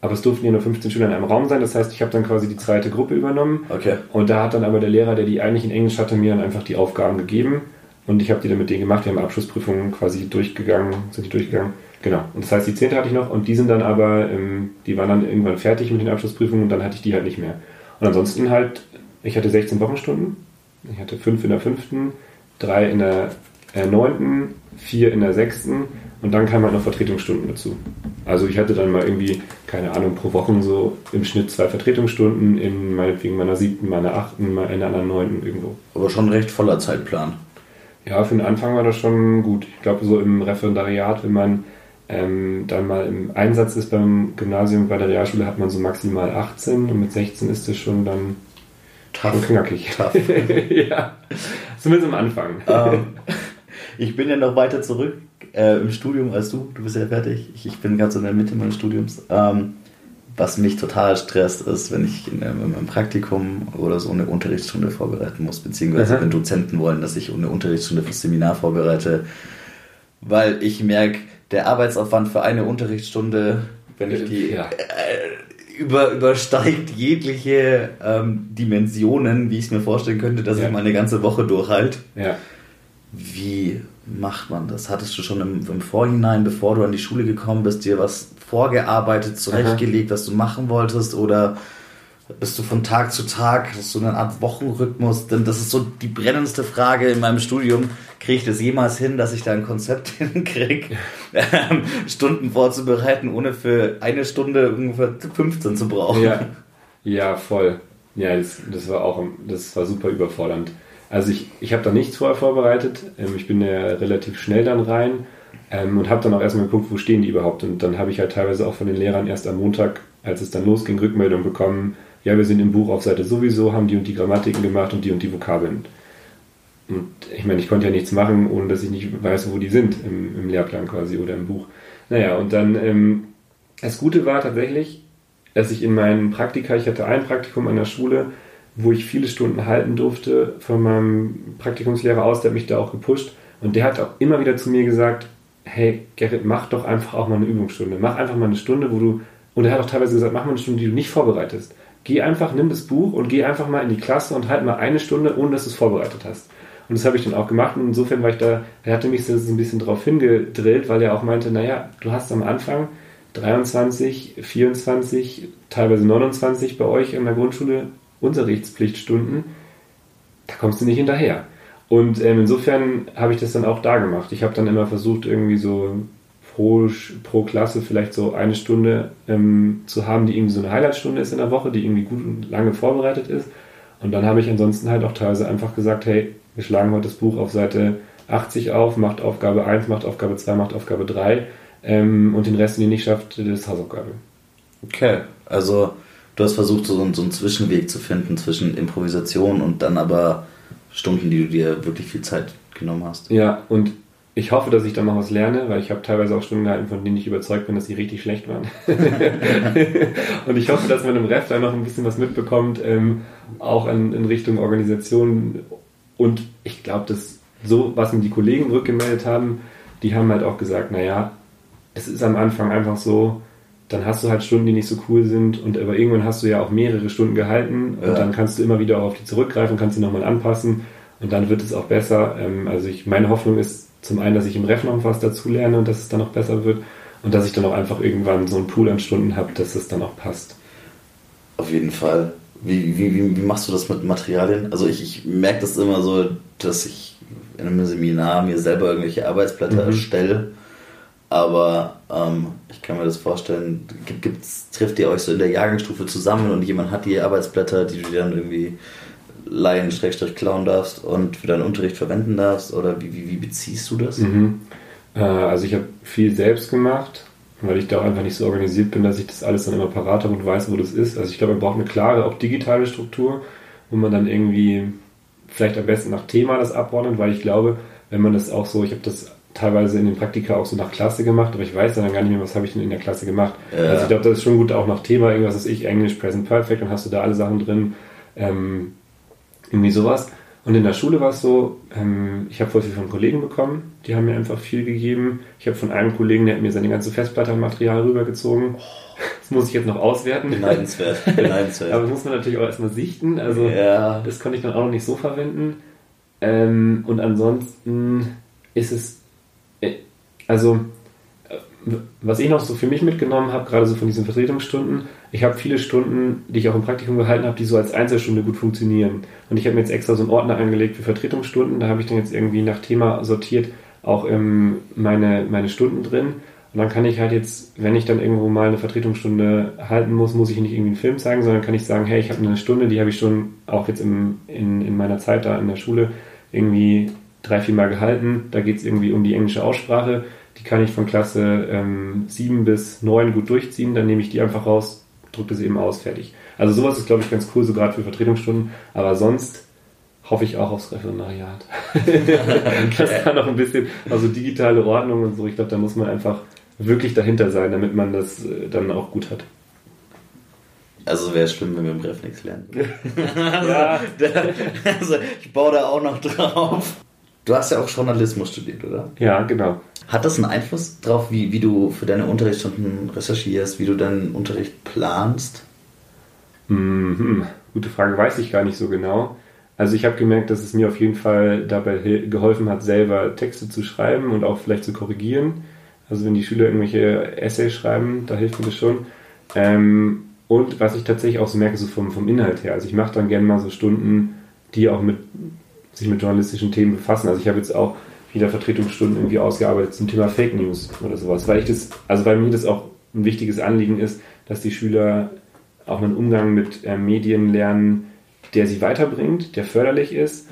Aber es durften ja nur 15 Schüler in einem Raum sein. Das heißt, ich habe dann quasi die zweite Gruppe übernommen. Okay. Und da hat dann aber der Lehrer, der die eigentlich in Englisch hatte, mir dann einfach die Aufgaben gegeben. Und ich habe die dann mit denen gemacht. Wir haben Abschlussprüfungen quasi durchgegangen, sind die durchgegangen. Genau. Und das heißt, die zehnte hatte ich noch und die sind dann aber, ähm, die waren dann irgendwann fertig mit den Abschlussprüfungen und dann hatte ich die halt nicht mehr. Und ansonsten halt, ich hatte 16 Wochenstunden. Ich hatte fünf in der fünften, drei in der äh, neunten, vier in der sechsten und dann kamen halt noch Vertretungsstunden dazu. Also ich hatte dann mal irgendwie, keine Ahnung, pro Woche so im Schnitt zwei Vertretungsstunden in meinetwegen meiner siebten, meiner achten, in einer anderen neunten irgendwo. Aber schon recht voller Zeitplan. Ja, für den Anfang war das schon gut. Ich glaube, so im Referendariat, wenn man ähm, dann mal im Einsatz ist beim Gymnasium, bei der Realschule hat man so maximal 18 und mit 16 ist es schon dann tough. Schon knackig. Tough. ja, zumindest am Anfang. Um, ähm, ich bin ja noch weiter zurück äh, im Studium als du. Du bist ja fertig. Ich, ich bin ganz in der Mitte meines Studiums. Ähm, was mich total stresst, ist, wenn ich in einem, im Praktikum oder so eine Unterrichtsstunde vorbereiten muss, beziehungsweise Aha. wenn Dozenten wollen, dass ich eine Unterrichtsstunde fürs Seminar vorbereite, weil ich merke, der Arbeitsaufwand für eine Unterrichtsstunde, wenn ich die ja. äh, über, übersteigt jegliche ähm, Dimensionen, wie ich es mir vorstellen könnte, dass ja. ich mal eine ganze Woche durchhalte. Ja. Wie macht man das? Hattest du schon im, im, Vorhinein, bevor du an die Schule gekommen bist, dir was vorgearbeitet, zurechtgelegt, Aha. was du machen wolltest? Oder bist du von Tag zu Tag, hast du eine Art Wochenrhythmus? Denn das ist so die brennendste Frage in meinem Studium. Kriege ich das jemals hin, dass ich da ein Konzept hinkriege, ähm, Stunden vorzubereiten, ohne für eine Stunde ungefähr 15 zu brauchen? Ja, ja voll. Ja, das, das war auch das war super überfordernd. Also ich, ich habe da nichts vorher vorbereitet. Ähm, ich bin ja relativ schnell dann rein ähm, und habe dann auch erstmal geguckt, wo stehen die überhaupt. Und dann habe ich halt teilweise auch von den Lehrern erst am Montag, als es dann losging, Rückmeldung bekommen, ja, wir sind im Buch auf Seite sowieso, haben die und die Grammatiken gemacht und die und die Vokabeln. Und ich meine, ich konnte ja nichts machen, ohne dass ich nicht weiß, wo die sind im, im Lehrplan quasi oder im Buch. Naja, und dann, ähm, das Gute war tatsächlich, dass ich in meinen Praktika, ich hatte ein Praktikum an der Schule, wo ich viele Stunden halten durfte von meinem Praktikumslehrer aus, der hat mich da auch gepusht. Und der hat auch immer wieder zu mir gesagt, hey Gerrit, mach doch einfach auch mal eine Übungsstunde. Mach einfach mal eine Stunde, wo du, und er hat auch teilweise gesagt, mach mal eine Stunde, die du nicht vorbereitest. Geh einfach, nimm das Buch und geh einfach mal in die Klasse und halt mal eine Stunde, ohne dass du es vorbereitet hast. Und das habe ich dann auch gemacht und insofern war ich da, er hatte mich so ein bisschen drauf hingedrillt, weil er auch meinte, naja, du hast am Anfang 23, 24, teilweise 29 bei euch in der Grundschule Unterrichtspflichtstunden, da kommst du nicht hinterher. Und ähm, insofern habe ich das dann auch da gemacht. Ich habe dann immer versucht, irgendwie so pro, pro Klasse vielleicht so eine Stunde ähm, zu haben, die irgendwie so eine Highlightstunde ist in der Woche, die irgendwie gut und lange vorbereitet ist. Und dann habe ich ansonsten halt auch teilweise einfach gesagt, hey, wir schlagen heute das Buch auf Seite 80 auf, macht Aufgabe 1, macht Aufgabe 2, macht Aufgabe 3 ähm, und den Rest, den ihr nicht schafft, das ist Hausaufgabe. Okay, also du hast versucht, so, so einen Zwischenweg zu finden zwischen Improvisation und dann aber Stunden, die du dir wirklich viel Zeit genommen hast. Ja, und ich hoffe, dass ich da noch was lerne, weil ich habe teilweise auch Stunden gehalten, von denen ich überzeugt bin, dass sie richtig schlecht waren. und ich hoffe, dass man im Ref da noch ein bisschen was mitbekommt, ähm, auch in, in, Richtung Organisation. Und ich glaube, dass so, was mir die Kollegen rückgemeldet haben, die haben halt auch gesagt, naja, es ist am Anfang einfach so, dann hast du halt Stunden, die nicht so cool sind und aber irgendwann hast du ja auch mehrere Stunden gehalten und ja. dann kannst du immer wieder auf die zurückgreifen, kannst sie nochmal anpassen und dann wird es auch besser. Ähm, also ich, meine Hoffnung ist zum einen, dass ich im Ref noch was dazu lerne und dass es dann auch besser wird und dass ich dann auch einfach irgendwann so einen Pool an Stunden habe, dass es dann auch passt. Auf jeden Fall. Wie, wie, wie, wie machst du das mit Materialien? Also ich, ich merke das immer so, dass ich in einem Seminar mir selber irgendwelche Arbeitsblätter mhm. erstelle aber ähm, ich kann mir das vorstellen, gibt's, trifft ihr euch so in der Jahrgangsstufe zusammen und jemand hat die Arbeitsblätter, die du dann irgendwie leihen, Schrägstrich klauen darfst und für deinen Unterricht verwenden darfst? Oder wie, wie, wie beziehst du das? Mhm. Äh, also ich habe viel selbst gemacht, weil ich da auch einfach nicht so organisiert bin, dass ich das alles dann immer parat habe und weiß, wo das ist. Also ich glaube, man braucht eine klare, auch digitale Struktur, wo man dann irgendwie vielleicht am besten nach Thema das abordnet, weil ich glaube, wenn man das auch so, ich habe das teilweise in den Praktika auch so nach Klasse gemacht, aber ich weiß dann gar nicht mehr, was habe ich denn in der Klasse gemacht. Ja. Also ich glaube, das ist schon gut auch nach Thema, irgendwas ist ich, Englisch, Present Perfect, dann hast du da alle Sachen drin. Ähm, irgendwie sowas. Und in der Schule war es so, ähm, ich habe voll viel von Kollegen bekommen, die haben mir einfach viel gegeben. Ich habe von einem Kollegen, der hat mir seine ganze Festplatte an Material rübergezogen. Das muss ich jetzt noch auswerten. Beneidenswert. Beneidenswert. Aber das muss man natürlich auch erstmal sichten. Also ja. das konnte ich dann auch noch nicht so verwenden. Ähm, und ansonsten ist es also was ich noch so für mich mitgenommen habe, gerade so von diesen Vertretungsstunden, ich habe viele Stunden, die ich auch im Praktikum gehalten habe, die so als Einzelstunde gut funktionieren. Und ich habe mir jetzt extra so einen Ordner angelegt für Vertretungsstunden, da habe ich dann jetzt irgendwie nach Thema sortiert auch ähm, meine, meine Stunden drin. Und dann kann ich halt jetzt, wenn ich dann irgendwo mal eine Vertretungsstunde halten muss, muss ich nicht irgendwie einen Film zeigen, sondern kann ich sagen, hey, ich habe eine Stunde, die habe ich schon auch jetzt im, in, in meiner Zeit da in der Schule irgendwie drei, vier Mal gehalten. Da geht es irgendwie um die englische Aussprache. Die kann ich von Klasse ähm, 7 bis 9 gut durchziehen. Dann nehme ich die einfach raus, drücke sie eben aus, fertig. Also sowas ist, glaube ich, ganz cool, so gerade für Vertretungsstunden. Aber sonst hoffe ich auch aufs Referendariat. das kann noch ein bisschen, also digitale Ordnung und so. Ich glaube, da muss man einfach wirklich dahinter sein, damit man das äh, dann auch gut hat. Also wäre es schlimm, wenn wir im Ref nichts lernen. ja. also ich baue da auch noch drauf. Du hast ja auch Journalismus studiert, oder? Ja, genau. Hat das einen Einfluss darauf, wie, wie du für deine Unterrichtsstunden recherchierst, wie du deinen Unterricht planst? Mhm. Gute Frage, weiß ich gar nicht so genau. Also ich habe gemerkt, dass es mir auf jeden Fall dabei geholfen hat, selber Texte zu schreiben und auch vielleicht zu korrigieren. Also wenn die Schüler irgendwelche Essays schreiben, da hilft mir das schon. Ähm, und was ich tatsächlich auch so merke, so vom, vom Inhalt her. Also ich mache dann gerne mal so Stunden, die auch mit sich mit journalistischen Themen befassen. Also ich habe jetzt auch wieder Vertretungsstunden irgendwie ausgearbeitet zum Thema Fake News oder sowas, weil ich das, also weil mir das auch ein wichtiges Anliegen ist, dass die Schüler auch einen Umgang mit äh, Medien lernen, der sie weiterbringt, der förderlich ist,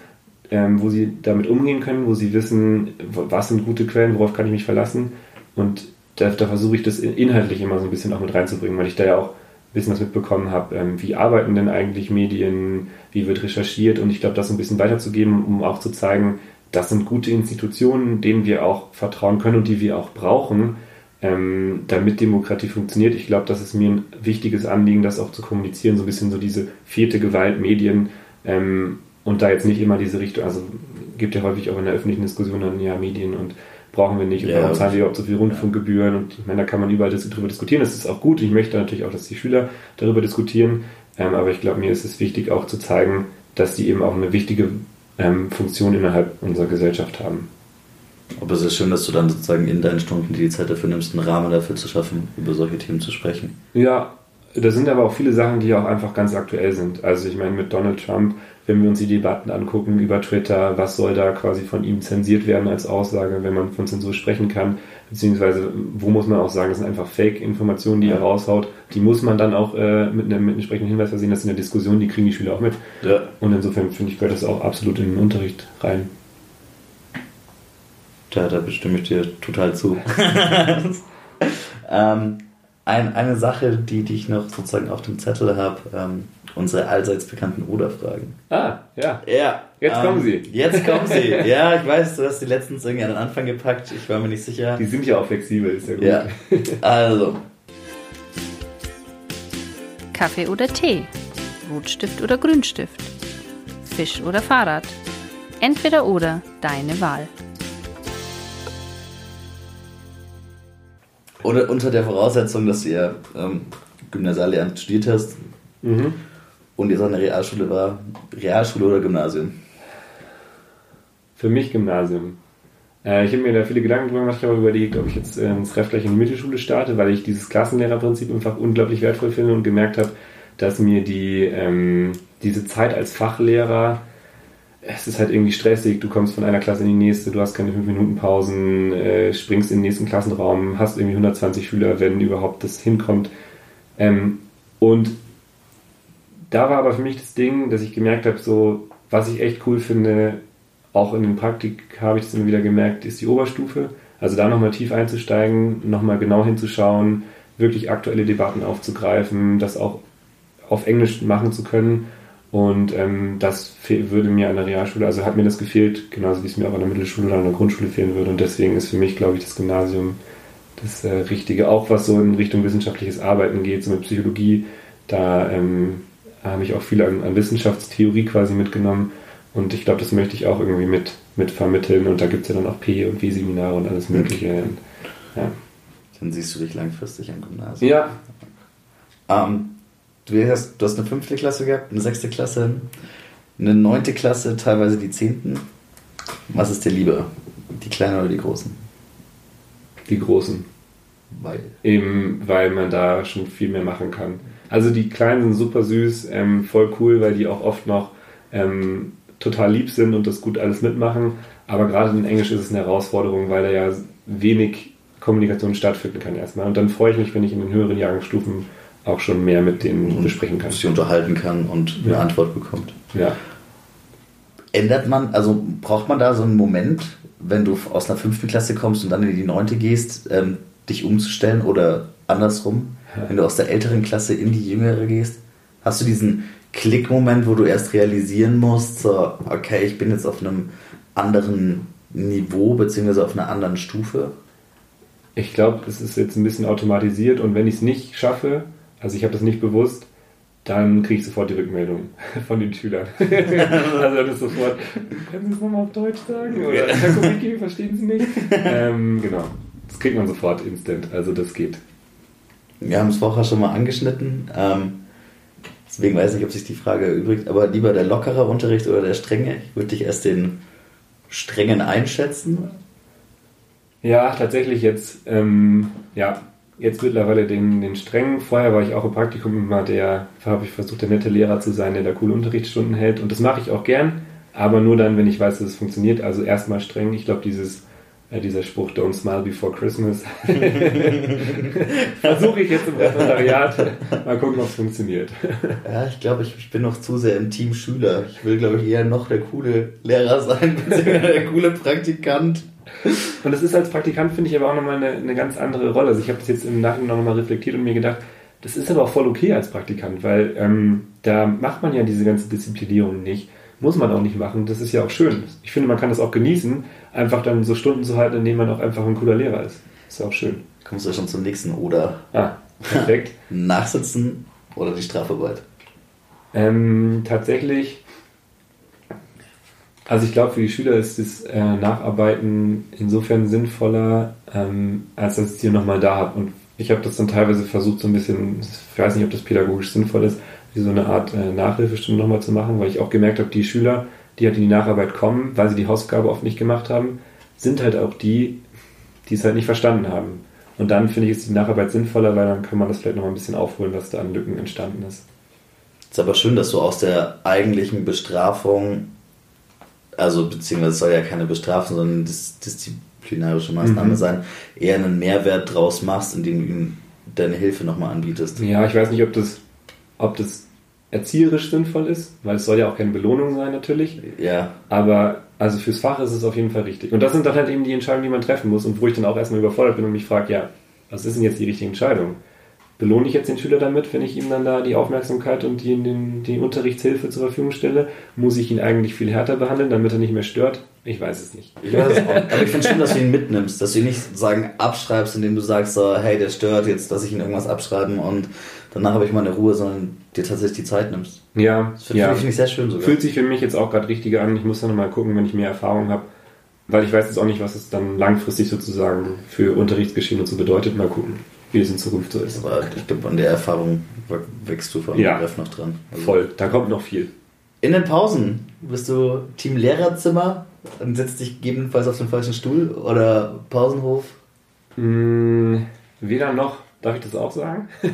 ähm, wo sie damit umgehen können, wo sie wissen, was sind gute Quellen, worauf kann ich mich verlassen. Und da, da versuche ich das inhaltlich immer so ein bisschen auch mit reinzubringen, weil ich da ja auch bisschen was mitbekommen habe, ähm, wie arbeiten denn eigentlich Medien, wie wird recherchiert und ich glaube, das ein bisschen weiterzugeben, um auch zu zeigen, das sind gute Institutionen, denen wir auch vertrauen können und die wir auch brauchen, ähm, damit Demokratie funktioniert. Ich glaube, das ist mir ein wichtiges Anliegen, das auch zu kommunizieren, so ein bisschen so diese vierte Gewalt, Medien ähm, und da jetzt nicht immer diese Richtung, also gibt ja häufig auch in der öffentlichen Diskussion dann, ja, Medien und brauchen wir nicht und ja, warum zahlen wir überhaupt so viel Rundfunkgebühren und ich meine, da kann man überall darüber diskutieren, das ist auch gut. Ich möchte natürlich auch, dass die Schüler darüber diskutieren, ähm, aber ich glaube, mir ist es wichtig auch zu zeigen, dass die eben auch eine wichtige ähm, Funktion innerhalb unserer Gesellschaft haben. Aber es ist schön, dass du dann sozusagen in deinen Stunden die Zeit dafür nimmst, einen Rahmen dafür zu schaffen, über solche Themen zu sprechen. Ja, da sind aber auch viele Sachen, die auch einfach ganz aktuell sind. Also ich meine, mit Donald Trump, wenn wir uns die Debatten angucken über Twitter, was soll da quasi von ihm zensiert werden als Aussage, wenn man von Zensur sprechen kann, beziehungsweise wo muss man auch sagen, das sind einfach Fake-Informationen, die ja. er raushaut, die muss man dann auch äh, mit, einem, mit entsprechenden Hinweis versehen, das ist in der Diskussion, die kriegen die Schüler auch mit. Ja. Und insofern finde ich, gehört das auch absolut in den Unterricht rein. Da, da bestimme ich dir total zu. ähm, ein, eine Sache, die, die ich noch sozusagen auf dem Zettel habe, ähm, unsere allseits bekannten Oder-Fragen. Ah, ja. Ja. Jetzt ähm, kommen sie. Jetzt kommen sie. ja, ich weiß, du hast die letztens irgendwie an den Anfang gepackt. Ich war mir nicht sicher. Die sind ja auch flexibel, ist ja gut. Ja. Also. Kaffee oder Tee? Rotstift oder Grünstift? Fisch oder Fahrrad? Entweder oder, deine Wahl. Oder unter der Voraussetzung, dass du ja ähm, Gymnasiallehramt studiert hast mhm. und jetzt an der Realschule war. Realschule oder Gymnasium? Für mich Gymnasium. Äh, ich habe mir da viele Gedanken drüber gemacht. Ich habe überlegt, ob ich jetzt äh, ins Ref gleich in die Mittelschule starte, weil ich dieses Klassenlehrerprinzip einfach unglaublich wertvoll finde und gemerkt habe, dass mir die, ähm, diese Zeit als Fachlehrer es ist halt irgendwie stressig, du kommst von einer Klasse in die nächste, du hast keine 5 Minuten Pausen, äh, springst in den nächsten Klassenraum, hast irgendwie 120 Schüler, wenn überhaupt das hinkommt. Ähm, und da war aber für mich das Ding, dass ich gemerkt habe, so, was ich echt cool finde, auch in den Praktik habe ich es immer wieder gemerkt, ist die Oberstufe. Also da nochmal tief einzusteigen, nochmal genau hinzuschauen, wirklich aktuelle Debatten aufzugreifen, das auch auf Englisch machen zu können und ähm, das würde mir an der Realschule, also hat mir das gefehlt, genauso wie es mir auch an der Mittelschule oder an der Grundschule fehlen würde. Und deswegen ist für mich, glaube ich, das Gymnasium das äh, Richtige. Auch was so in Richtung wissenschaftliches Arbeiten geht, so mit Psychologie, da ähm, habe ich auch viel an, an, Wissenschaftstheorie quasi mitgenommen. Und ich glaube, das möchte ich auch irgendwie mit, mit vermitteln. Und da gibt es ja dann auch P- und W-Seminare und alles Mögliche. Und, ja. Dann siehst du dich langfristig am Gymnasium. Ja. Ähm, du hast, du hast eine fünfte Klasse gehabt, eine sechste Klasse, eine neunte Klasse, teilweise die zehnten. Was ist dir lieber? Die kleinen oder die großen? Die großen. Weil? Eben, weil man da schon viel mehr machen kann. Also die kleinen sind super süß, ähm, voll cool, weil die auch oft noch ähm, total lieb sind und das gut alles mitmachen. Aber gerade in Englisch ist es eine Herausforderung, weil da ja wenig Kommunikation stattfinden kann erstmal. Und dann freue ich mich, wenn ich in den höheren Jahrgangsstufen auch schon mehr mit denen besprechen kann. Sich unterhalten kann und eine Antwort bekommt. Ja. Ändert man, also braucht man da so einen Moment, wenn du aus einer fünften Klasse kommst und dann in die neunte gehst, ähm, dich umzustellen oder andersrum, ja. wenn du aus der älteren Klasse in die jüngere gehst? Hast du diesen Klickmoment, wo du erst realisieren musst, so, okay, ich bin jetzt auf einem anderen Niveau beziehungsweise auf einer anderen Stufe? Ich glaube, es ist jetzt ein bisschen automatisiert und wenn ich es nicht schaffe, also ich habe das nicht bewusst, dann kriege ich sofort die Rückmeldung von den Schülern. also dann ist sofort, können Sie es nochmal auf Deutsch sagen? Oder Herr Kubicki, verstehen Sie nicht? Ähm, genau, das kriegt man sofort instant, also das geht. Wir haben es vorher schon mal angeschnitten, ähm, deswegen weiß ich nicht, ob sich die Frage erübrigt, aber lieber der lockere Unterricht oder der strenge? Ich würde dich erst den strengen einschätzen. Ja, tatsächlich jetzt, ähm, ja, jetzt mittlerweile den, den strengen. Vorher war ich auch im Praktikum immer der, habe ich versucht, der nette Lehrer zu sein, der da coole Unterrichtsstunden hält. Und das mache ich auch gern, aber nur dann, wenn ich weiß, dass es funktioniert. Also erstmal streng. Ich glaube, dieses äh, dieser Spruch Don't smile before Christmas. Versuche ich jetzt im Referendariat. Mal gucken, ob es funktioniert. Ja, ich glaube, ich, ich, bin noch zu sehr im Team Schüler. Ich will, glaube ich, eher noch der coole Lehrer sein, der coole Praktikant. Und das ist als Praktikant, finde ich, aber auch nochmal eine, eine ganz andere Rolle. Also ich habe das jetzt im Nachhinein nochmal reflektiert und mir gedacht, das ist aber auch voll okay als Praktikant, weil ähm, da macht man ja diese ganze Disziplinierung nicht. Muss man auch nicht machen. Das ist ja auch schön. Ich finde, man kann das auch genießen, einfach dann so Stunden zu halten, in denen man auch einfach ein cooler Lehrer ist. Ist ja auch schön. Kommst du ja schon zum nächsten oder? Ah, perfekt. Nachsitzen oder die Strafarbeit? Ähm, tatsächlich also ich glaube, für die Schüler ist das äh, Nacharbeiten insofern sinnvoller, ähm, als dass ich sie nochmal da habe. Und ich habe das dann teilweise versucht, so ein bisschen, ich weiß nicht, ob das pädagogisch sinnvoll ist, wie so eine Art äh, Nachhilfestunde nochmal zu machen, weil ich auch gemerkt habe, die Schüler, die halt in die Nacharbeit kommen, weil sie die Hausaufgabe oft nicht gemacht haben, sind halt auch die, die es halt nicht verstanden haben. Und dann finde ich, ist die Nacharbeit sinnvoller, weil dann kann man das vielleicht noch mal ein bisschen aufholen, was da an Lücken entstanden ist. Es ist aber schön, dass du aus der eigentlichen Bestrafung, also beziehungsweise soll ja keine Bestrafung, sondern dis disziplinarische Maßnahme mhm. sein, eher einen Mehrwert draus machst, indem du ihm deine Hilfe nochmal anbietest. Ja, ich weiß nicht, ob das, ob das erzieherisch sinnvoll ist, weil es soll ja auch keine Belohnung sein natürlich. Ja. Aber also fürs Fach ist es auf jeden Fall richtig. Und das sind dann halt eben die Entscheidungen, die man treffen muss und wo ich dann auch erstmal überfordert bin und mich frage, ja, was ist denn jetzt die richtige Entscheidung? Belohne ich jetzt den Schüler damit, wenn ich ihm dann da die Aufmerksamkeit und die, die, die Unterrichtshilfe zur Verfügung stelle? Muss ich ihn eigentlich viel härter behandeln, damit er nicht mehr stört? Ich weiß es nicht. Ich weiß es auch. Aber ich finde schon, dass du ihn mitnimmst, dass du ihn nicht sagen abschreibst, indem du sagst, so, hey, der stört, jetzt lasse ich ihn irgendwas abschreiben und danach habe ich meine Ruhe, sondern dir tatsächlich die Zeit nimmst. Ja, das finde ja. ich sehr schön sogar. Fühlt sich für mich jetzt auch gerade richtiger an. Ich muss dann mal gucken, wenn ich mehr Erfahrung habe, weil ich weiß jetzt auch nicht, was es dann langfristig sozusagen für Unterrichtsgeschehen und so bedeutet. Mal gucken wie es in Zukunft so ist. Aber ich glaube, an der Erfahrung wächst du von ja, Ref noch dran. Also voll, da kommt noch viel. In den Pausen bist du Team Lehrerzimmer und setzt dich gegebenenfalls auf den falschen Stuhl oder Pausenhof? Hm, weder noch. Darf ich das auch sagen?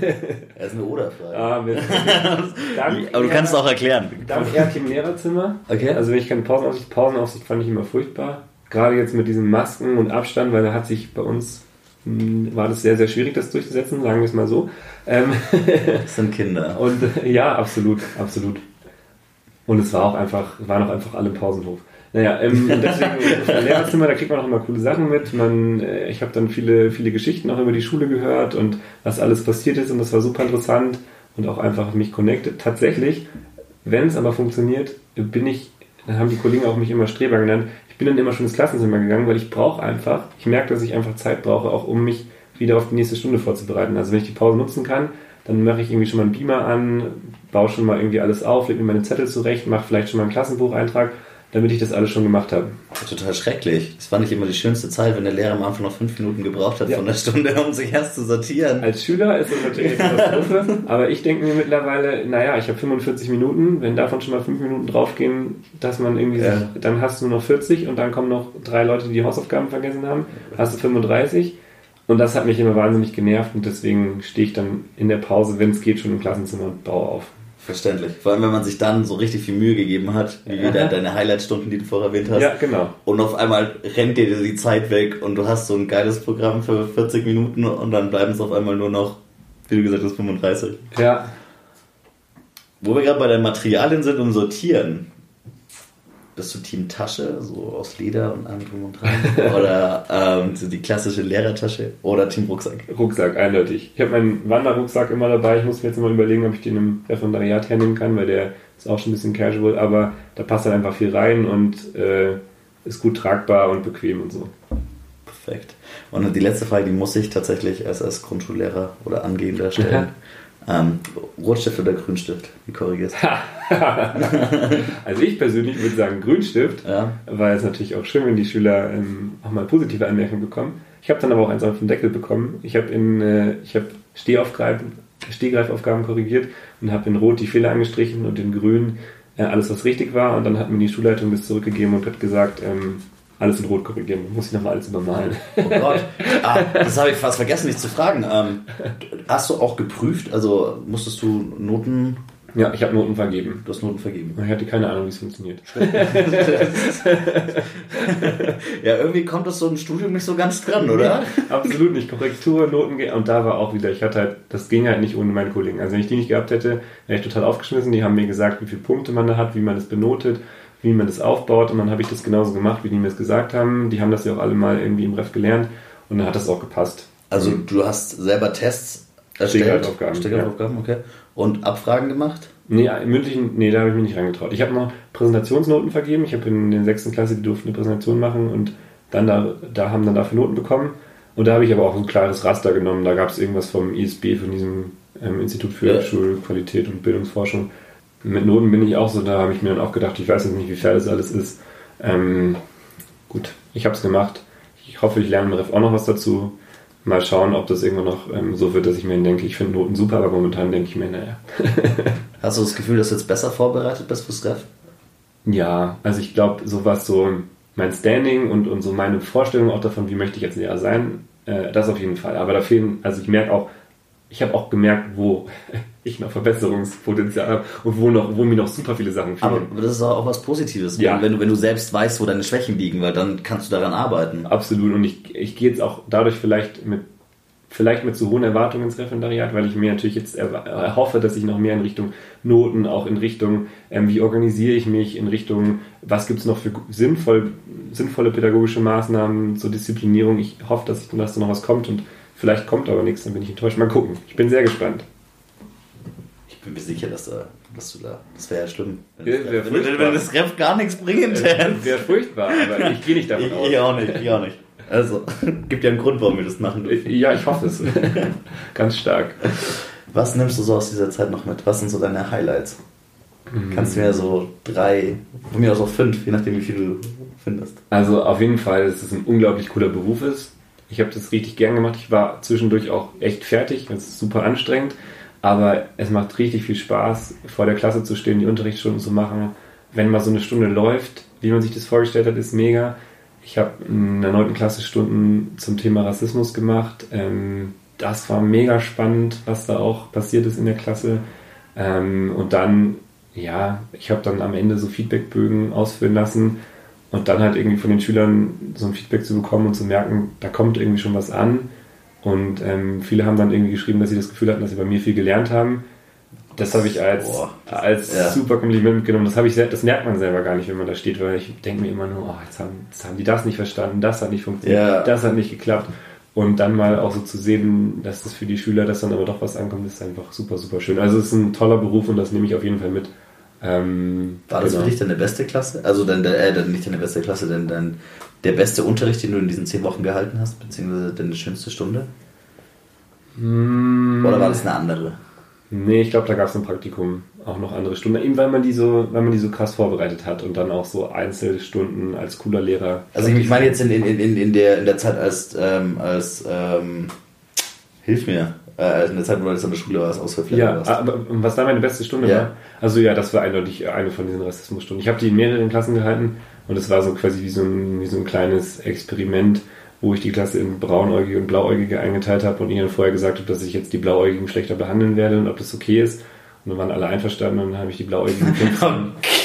Das ist eine Oder-Frage. Ah, Aber du kannst es auch erklären. Dann eher Team Lehrerzimmer. Okay. Also wenn ich keine Pausenaufsicht, Pausenaufsicht fand ich immer furchtbar. Gerade jetzt mit diesen Masken und Abstand, weil da hat sich bei uns war das sehr, sehr schwierig, das durchzusetzen, sagen wir es mal so. Ähm das sind Kinder. Und ja, absolut, absolut. Und es war auch einfach, waren auch einfach alle im Pausenhof. Naja, ähm, deswegen im Lehrerzimmer, da kriegt man auch immer coole Sachen mit. Man, äh, ich habe dann viele, viele Geschichten auch über die Schule gehört und was alles passiert ist und das war super interessant und auch einfach mich connected. Tatsächlich, wenn es aber funktioniert, bin ich, dann haben die Kollegen auch mich immer Streber genannt, ich bin dann immer schon ins Klassenzimmer gegangen, weil ich brauche einfach, ich merke, dass ich einfach Zeit brauche, auch um mich wieder auf die nächste Stunde vorzubereiten. Also wenn ich die Pause nutzen kann, dann mache ich irgendwie schon mal einen Beamer an, baue schon mal irgendwie alles auf, lege mir meine Zettel zurecht, mache vielleicht schon mal einen Klassenbucheintrag damit ich das alles schon gemacht habe. Total schrecklich. Das fand ich immer die schönste Zeit, wenn der Lehrer am Anfang noch fünf Minuten gebraucht hat ja. von der Stunde, um sich erst zu sortieren. Als Schüler ist das natürlich eine Katastrophe, aber ich denke mir mittlerweile, naja, ich habe 45 Minuten, wenn davon schon mal fünf Minuten draufgehen, dass man irgendwie, ja. sagt, dann hast du nur noch 40 und dann kommen noch drei Leute, die die Hausaufgaben vergessen haben, hast du 35. Und das hat mich immer wahnsinnig genervt und deswegen stehe ich dann in der Pause, wenn es geht, schon im Klassenzimmer und baue auf. Verständlich. Vor allem, wenn man sich dann so richtig viel Mühe gegeben hat, wie wieder deine Highlight-Stunden, die du vorher erwähnt hast. Ja, genau. Und auf einmal rennt dir die Zeit weg und du hast so ein geiles Programm für 40 Minuten und dann bleiben es auf einmal nur noch, wie du gesagt hast, 35. Ja. Wo wir gerade bei den Materialien sind und sortieren. Bist du Team Tasche, so aus Leder und allem drum und dran? oder ähm, so die klassische Lehrertasche? Oder Team Rucksack? Rucksack, eindeutig. Ich habe meinen Wanderrucksack immer dabei. Ich muss mir jetzt mal überlegen, ob ich den im Referendariat hernehmen kann, weil der ist auch schon ein bisschen casual, aber da passt halt einfach viel rein und äh, ist gut tragbar und bequem und so. Perfekt. Und die letzte Frage, die muss ich tatsächlich als, als Grundschullehrer oder Angehender stellen. Ähm, Rotstift oder Grünstift? Wie korrigierst du? also ich persönlich würde sagen Grünstift, ja. weil es natürlich auch schön, wenn die Schüler ähm, auch mal positive Anmerkungen bekommen. Ich habe dann aber auch eins auf den Deckel bekommen. Ich habe in äh, ich habe Stehaufgaben, Stehgreifaufgaben korrigiert und habe in Rot die Fehler angestrichen und in Grün äh, alles, was richtig war. Und dann hat mir die Schulleitung das zurückgegeben und hat gesagt, ähm, alles in Rot korrigieren. Muss ich nochmal alles übermalen. Oh Gott. Ah, das habe ich fast vergessen, dich zu fragen. Ähm, hast du auch geprüft? Also musstest du Noten. Ja, ich habe Noten vergeben. Du hast Noten vergeben. Ich hatte keine Ahnung, wie es funktioniert. ja, irgendwie kommt das so im Studium nicht so ganz dran, oder? Ja, absolut nicht. Korrektur, Noten und da war auch wieder, ich hatte halt, das ging halt nicht ohne meinen Kollegen. Also wenn ich die nicht gehabt hätte, wäre ich total aufgeschmissen. Die haben mir gesagt, wie viele Punkte man da hat, wie man es benotet wie man das aufbaut und dann habe ich das genauso gemacht, wie die mir es gesagt haben. Die haben das ja auch alle mal irgendwie im Ref gelernt und dann hat das auch gepasst. Also du hast selber Tests erstellt? Aufgaben. Aufgaben, okay. Und Abfragen gemacht? Nee, im mündlichen, nee, da habe ich mich nicht reingetraut. Ich habe noch Präsentationsnoten vergeben. Ich habe in der sechsten Klasse, die durften eine Präsentation machen und dann da, da haben dann dafür Noten bekommen. Und da habe ich aber auch ein klares Raster genommen. Da gab es irgendwas vom ISB, von diesem ähm, Institut für ja. Schulqualität und Bildungsforschung mit Noten bin ich auch so, da habe ich mir dann auch gedacht, ich weiß jetzt nicht, wie fair das alles ist. Ähm, gut, ich habe es gemacht. Ich hoffe, ich lerne im Ref auch noch was dazu. Mal schauen, ob das irgendwann noch ähm, so wird, dass ich mir denke, ich finde Noten super, aber momentan denke ich mir, naja. Hast du das Gefühl, dass du jetzt besser vorbereitet bist fürs Ref? Ja, also ich glaube, so was so mein Standing und, und so meine Vorstellung auch davon, wie möchte ich jetzt Lehrer sein, Äh, das auf jeden Fall. Aber da fehlen, also ich merke auch, ich habe auch gemerkt, wo ich noch Verbesserungspotenzial habe und wo, noch, wo mir noch super viele Sachen fehlen. Aber das ist auch was Positives, Ja. wenn, du, wenn du selbst weißt, wo deine Schwächen liegen, weil dann kannst du daran arbeiten. Absolut. Und ich, ich gehe jetzt auch dadurch vielleicht mit, vielleicht mit zu hohen Erwartungen ins Referendariat, weil ich mir natürlich jetzt erhoffe, dass ich noch mehr in Richtung Noten, auch in Richtung, ähm, wie organisiere ich mich, in Richtung, was gibt es noch für sinnvoll, sinnvolle pädagogische Maßnahmen zur Disziplinierung. Ich hoffe, dass, ich, dass da noch was kommt und vielleicht kommt aber nichts, dann bin ich enttäuscht. Mal gucken. Ich bin sehr gespannt. Ich bin mir sicher, dass, da, dass du da. Das wäre ja schlimm. Wenn, Ja, das, wär wenn, wenn das Ref gar nichts bringen Das täte. wäre furchtbar, aber ich gehe nicht davon Ich, aus. ich auch nicht, ich auch nicht. Also, gibt ja einen Grund, warum wir das machen dürfen. Ja, ich hoffe es. Ganz stark. Was nimmst du so aus dieser Zeit noch mit? Was sind so deine Highlights? Kannst du mir so drei, von mir aus auch fünf, je nachdem, wie viel du findest. Also auf jeden Fall, dass es ein unglaublich cooler Beruf ist. Ich habe das richtig gern gemacht. Ich war zwischendurch auch echt fertig. Es ist super anstrengend. Aber es macht richtig viel Spaß, vor der Klasse zu stehen, die Unterrichtsstunden zu machen. Wenn mal so eine Stunde läuft, wie man sich das vorgestellt hat, ist mega. Ich habe in der 9. Klasse Stunden zum Thema Rassismus gemacht. Ähm, das war mega spannend, was da auch passiert ist in der Klasse. Ähm, und dann, ja, ich habe dann am Ende so Feedbackbögen ausfüllen lassen und dann halt irgendwie von den Schülern so ein Feedback zu bekommen und zu merken, da kommt irgendwie schon was an. Und ähm, viele haben dann irgendwie geschrieben, dass sie das Gefühl hatten, dass sie bei mir viel gelernt haben. Das habe ich als, Boah. als Ja. super Kompliment mitgenommen. Das, habe ich, das merkt man selber gar nicht, wenn man da steht, weil ich denke mir immer nur, oh, jetzt, haben, jetzt haben die das nicht verstanden, das hat nicht funktioniert, Ja. das hat nicht geklappt. Und dann mal auch so zu sehen, dass das für die Schüler, dass dann aber doch was ankommt, ist einfach super, super schön. Also es ist ein toller Beruf und das nehme ich auf jeden Fall mit. Ähm, War das genau. für dich deine beste Klasse? Also dann, äh, dann nicht deine beste Klasse, denn dein, der beste Unterricht, den du in diesen zehn Wochen gehalten hast, beziehungsweise deine schönste Stunde? Mm, Oder war das eine andere? Nee, ich glaube, da gab es ein Praktikum, auch noch andere Stunden. Eben weil man die so, weil man die so krass vorbereitet hat und dann auch so Einzelstunden als cooler Lehrer. Also ich, ich meine jetzt in, in, in, in, der, in der Zeit als, ähm, als ähm, hilf mir, äh, in der Zeit, wo du jetzt an der Schule warst, Ausfallflieger Ja, warst. aber was da meine beste Stunde Ja. war, also ja, das war eindeutig eine von diesen Rassismusstunden. Ich habe die in mehreren Klassen gehalten und es war so quasi wie so, ein, wie so ein kleines Experiment, wo ich die Klasse in Braunäugige und Blauäugige eingeteilt habe und ihnen vorher gesagt habe, dass ich jetzt die Blauäugigen schlechter behandeln werde und ob das okay ist. Und dann waren alle einverstanden und dann habe ich die Blauäugigen 15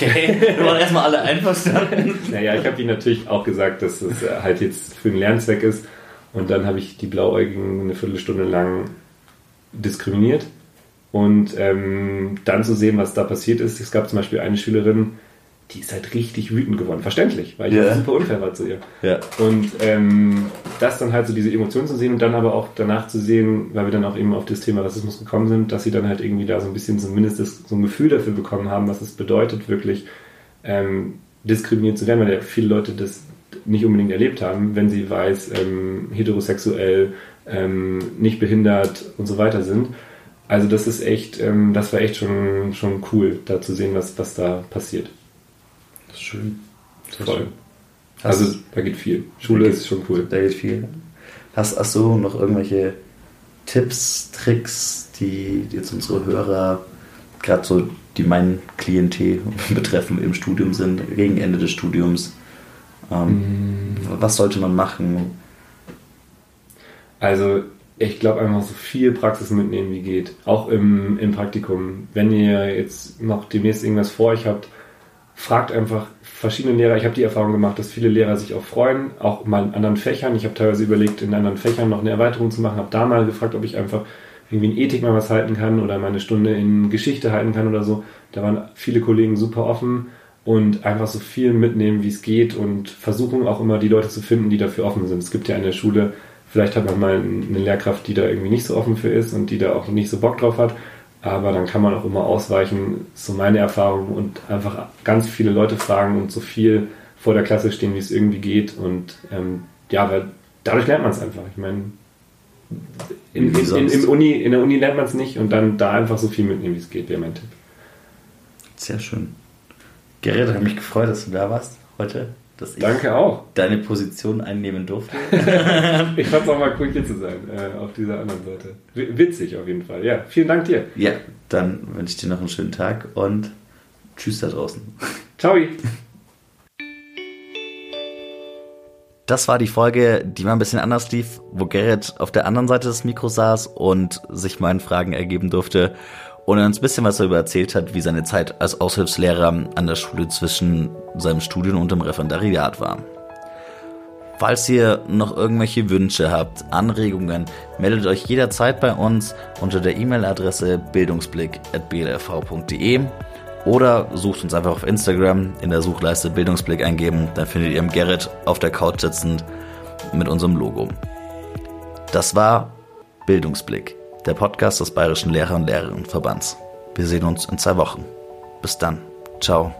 Okay, wir waren erstmal alle einverstanden. Naja, ich habe ihnen natürlich auch gesagt, dass es halt jetzt für den Lernzweck ist. Und dann habe ich die Blauäugigen eine Viertelstunde lang diskriminiert. Und ähm, dann zu sehen, was da passiert ist. Es gab zum Beispiel eine Schülerin, die ist halt richtig wütend geworden. Verständlich, weil ich Ja. super unfair war zu ihr. Ja. Und ähm, das dann halt so diese Emotionen zu sehen und dann aber auch danach zu sehen, weil wir dann auch eben auf das Thema Rassismus gekommen sind, dass sie dann halt irgendwie da so ein bisschen zumindest das, so ein Gefühl dafür bekommen haben, was es bedeutet, wirklich ähm, diskriminiert zu werden, weil ja viele Leute das nicht unbedingt erlebt haben, wenn sie weiß, ähm, heterosexuell, ähm, nicht behindert und so weiter sind. Also das ist echt, ähm, das war echt schon, schon cool, da zu sehen, was, was da passiert. Das ist schön. Sehr Voll. Hast, Also da geht viel. Schule ist schon cool. Da geht viel. Hast, hast du noch irgendwelche Tipps, Tricks, die jetzt unsere Hörer, gerade so, die mein Klientel betreffen, im Studium sind, gegen Ende des Studiums? Ähm, Was sollte man machen? Also ich glaube einfach so viel Praxis mitnehmen wie geht. Auch im, im Praktikum. Wenn ihr jetzt noch demnächst irgendwas vor euch habt, fragt einfach verschiedene Lehrer. Ich habe die Erfahrung gemacht, dass viele Lehrer sich auch freuen, auch mal in anderen Fächern. Ich habe teilweise überlegt, in anderen Fächern noch eine Erweiterung zu machen. Habe da mal gefragt, ob ich einfach irgendwie in Ethik mal was halten kann oder mal eine Stunde in Geschichte halten kann oder so. Da waren viele Kollegen super offen und einfach so viel mitnehmen, wie es geht und versuchen auch immer die Leute zu finden, die dafür offen sind. Es gibt ja in der Schule, vielleicht hat man mal eine Lehrkraft, die da irgendwie nicht so offen für ist und die da auch nicht so Bock drauf hat, aber dann kann man auch immer ausweichen, so meine Erfahrung und einfach ganz viele Leute fragen und so viel vor der Klasse stehen, wie es irgendwie geht und ähm, ja, weil dadurch lernt man es einfach. Ich meine, in, in, in, Uni, in der Uni lernt man es nicht und dann da einfach so viel mitnehmen, wie es geht, wäre mein Tipp. Sehr schön. Gerrit, hat mich gefreut, dass du da warst heute. Dass ich Danke auch. deine Position einnehmen durfte. Ich fand es auch mal cool, hier zu sein, äh, auf dieser anderen Seite. W witzig auf jeden Fall. Ja, vielen Dank dir. ja, dann wünsche ich dir noch einen schönen Tag und tschüss da draußen. Ciao. Das war die Folge, die mal ein bisschen anders lief, wo Gerrit auf der anderen Seite des Mikros saß und sich meinen Fragen ergeben durfte und uns ein bisschen was darüber erzählt hat, wie seine Zeit als Aushilfslehrer an der Schule zwischen seinem Studium und dem Referendariat war. Falls ihr noch irgendwelche Wünsche habt, Anregungen, meldet euch jederzeit bei uns unter der E-Mail-Adresse bildungsblick.blrv.de oder sucht uns einfach auf Instagram in der Suchleiste Bildungsblick eingeben, dann findet ihr Gerrit auf der Couch sitzend mit unserem Logo. Das war Bildungsblick, der Podcast des Bayerischen Lehrer- und Lehrerinnenverbands. Wir sehen uns in zwei Wochen. Bis dann. Ciao.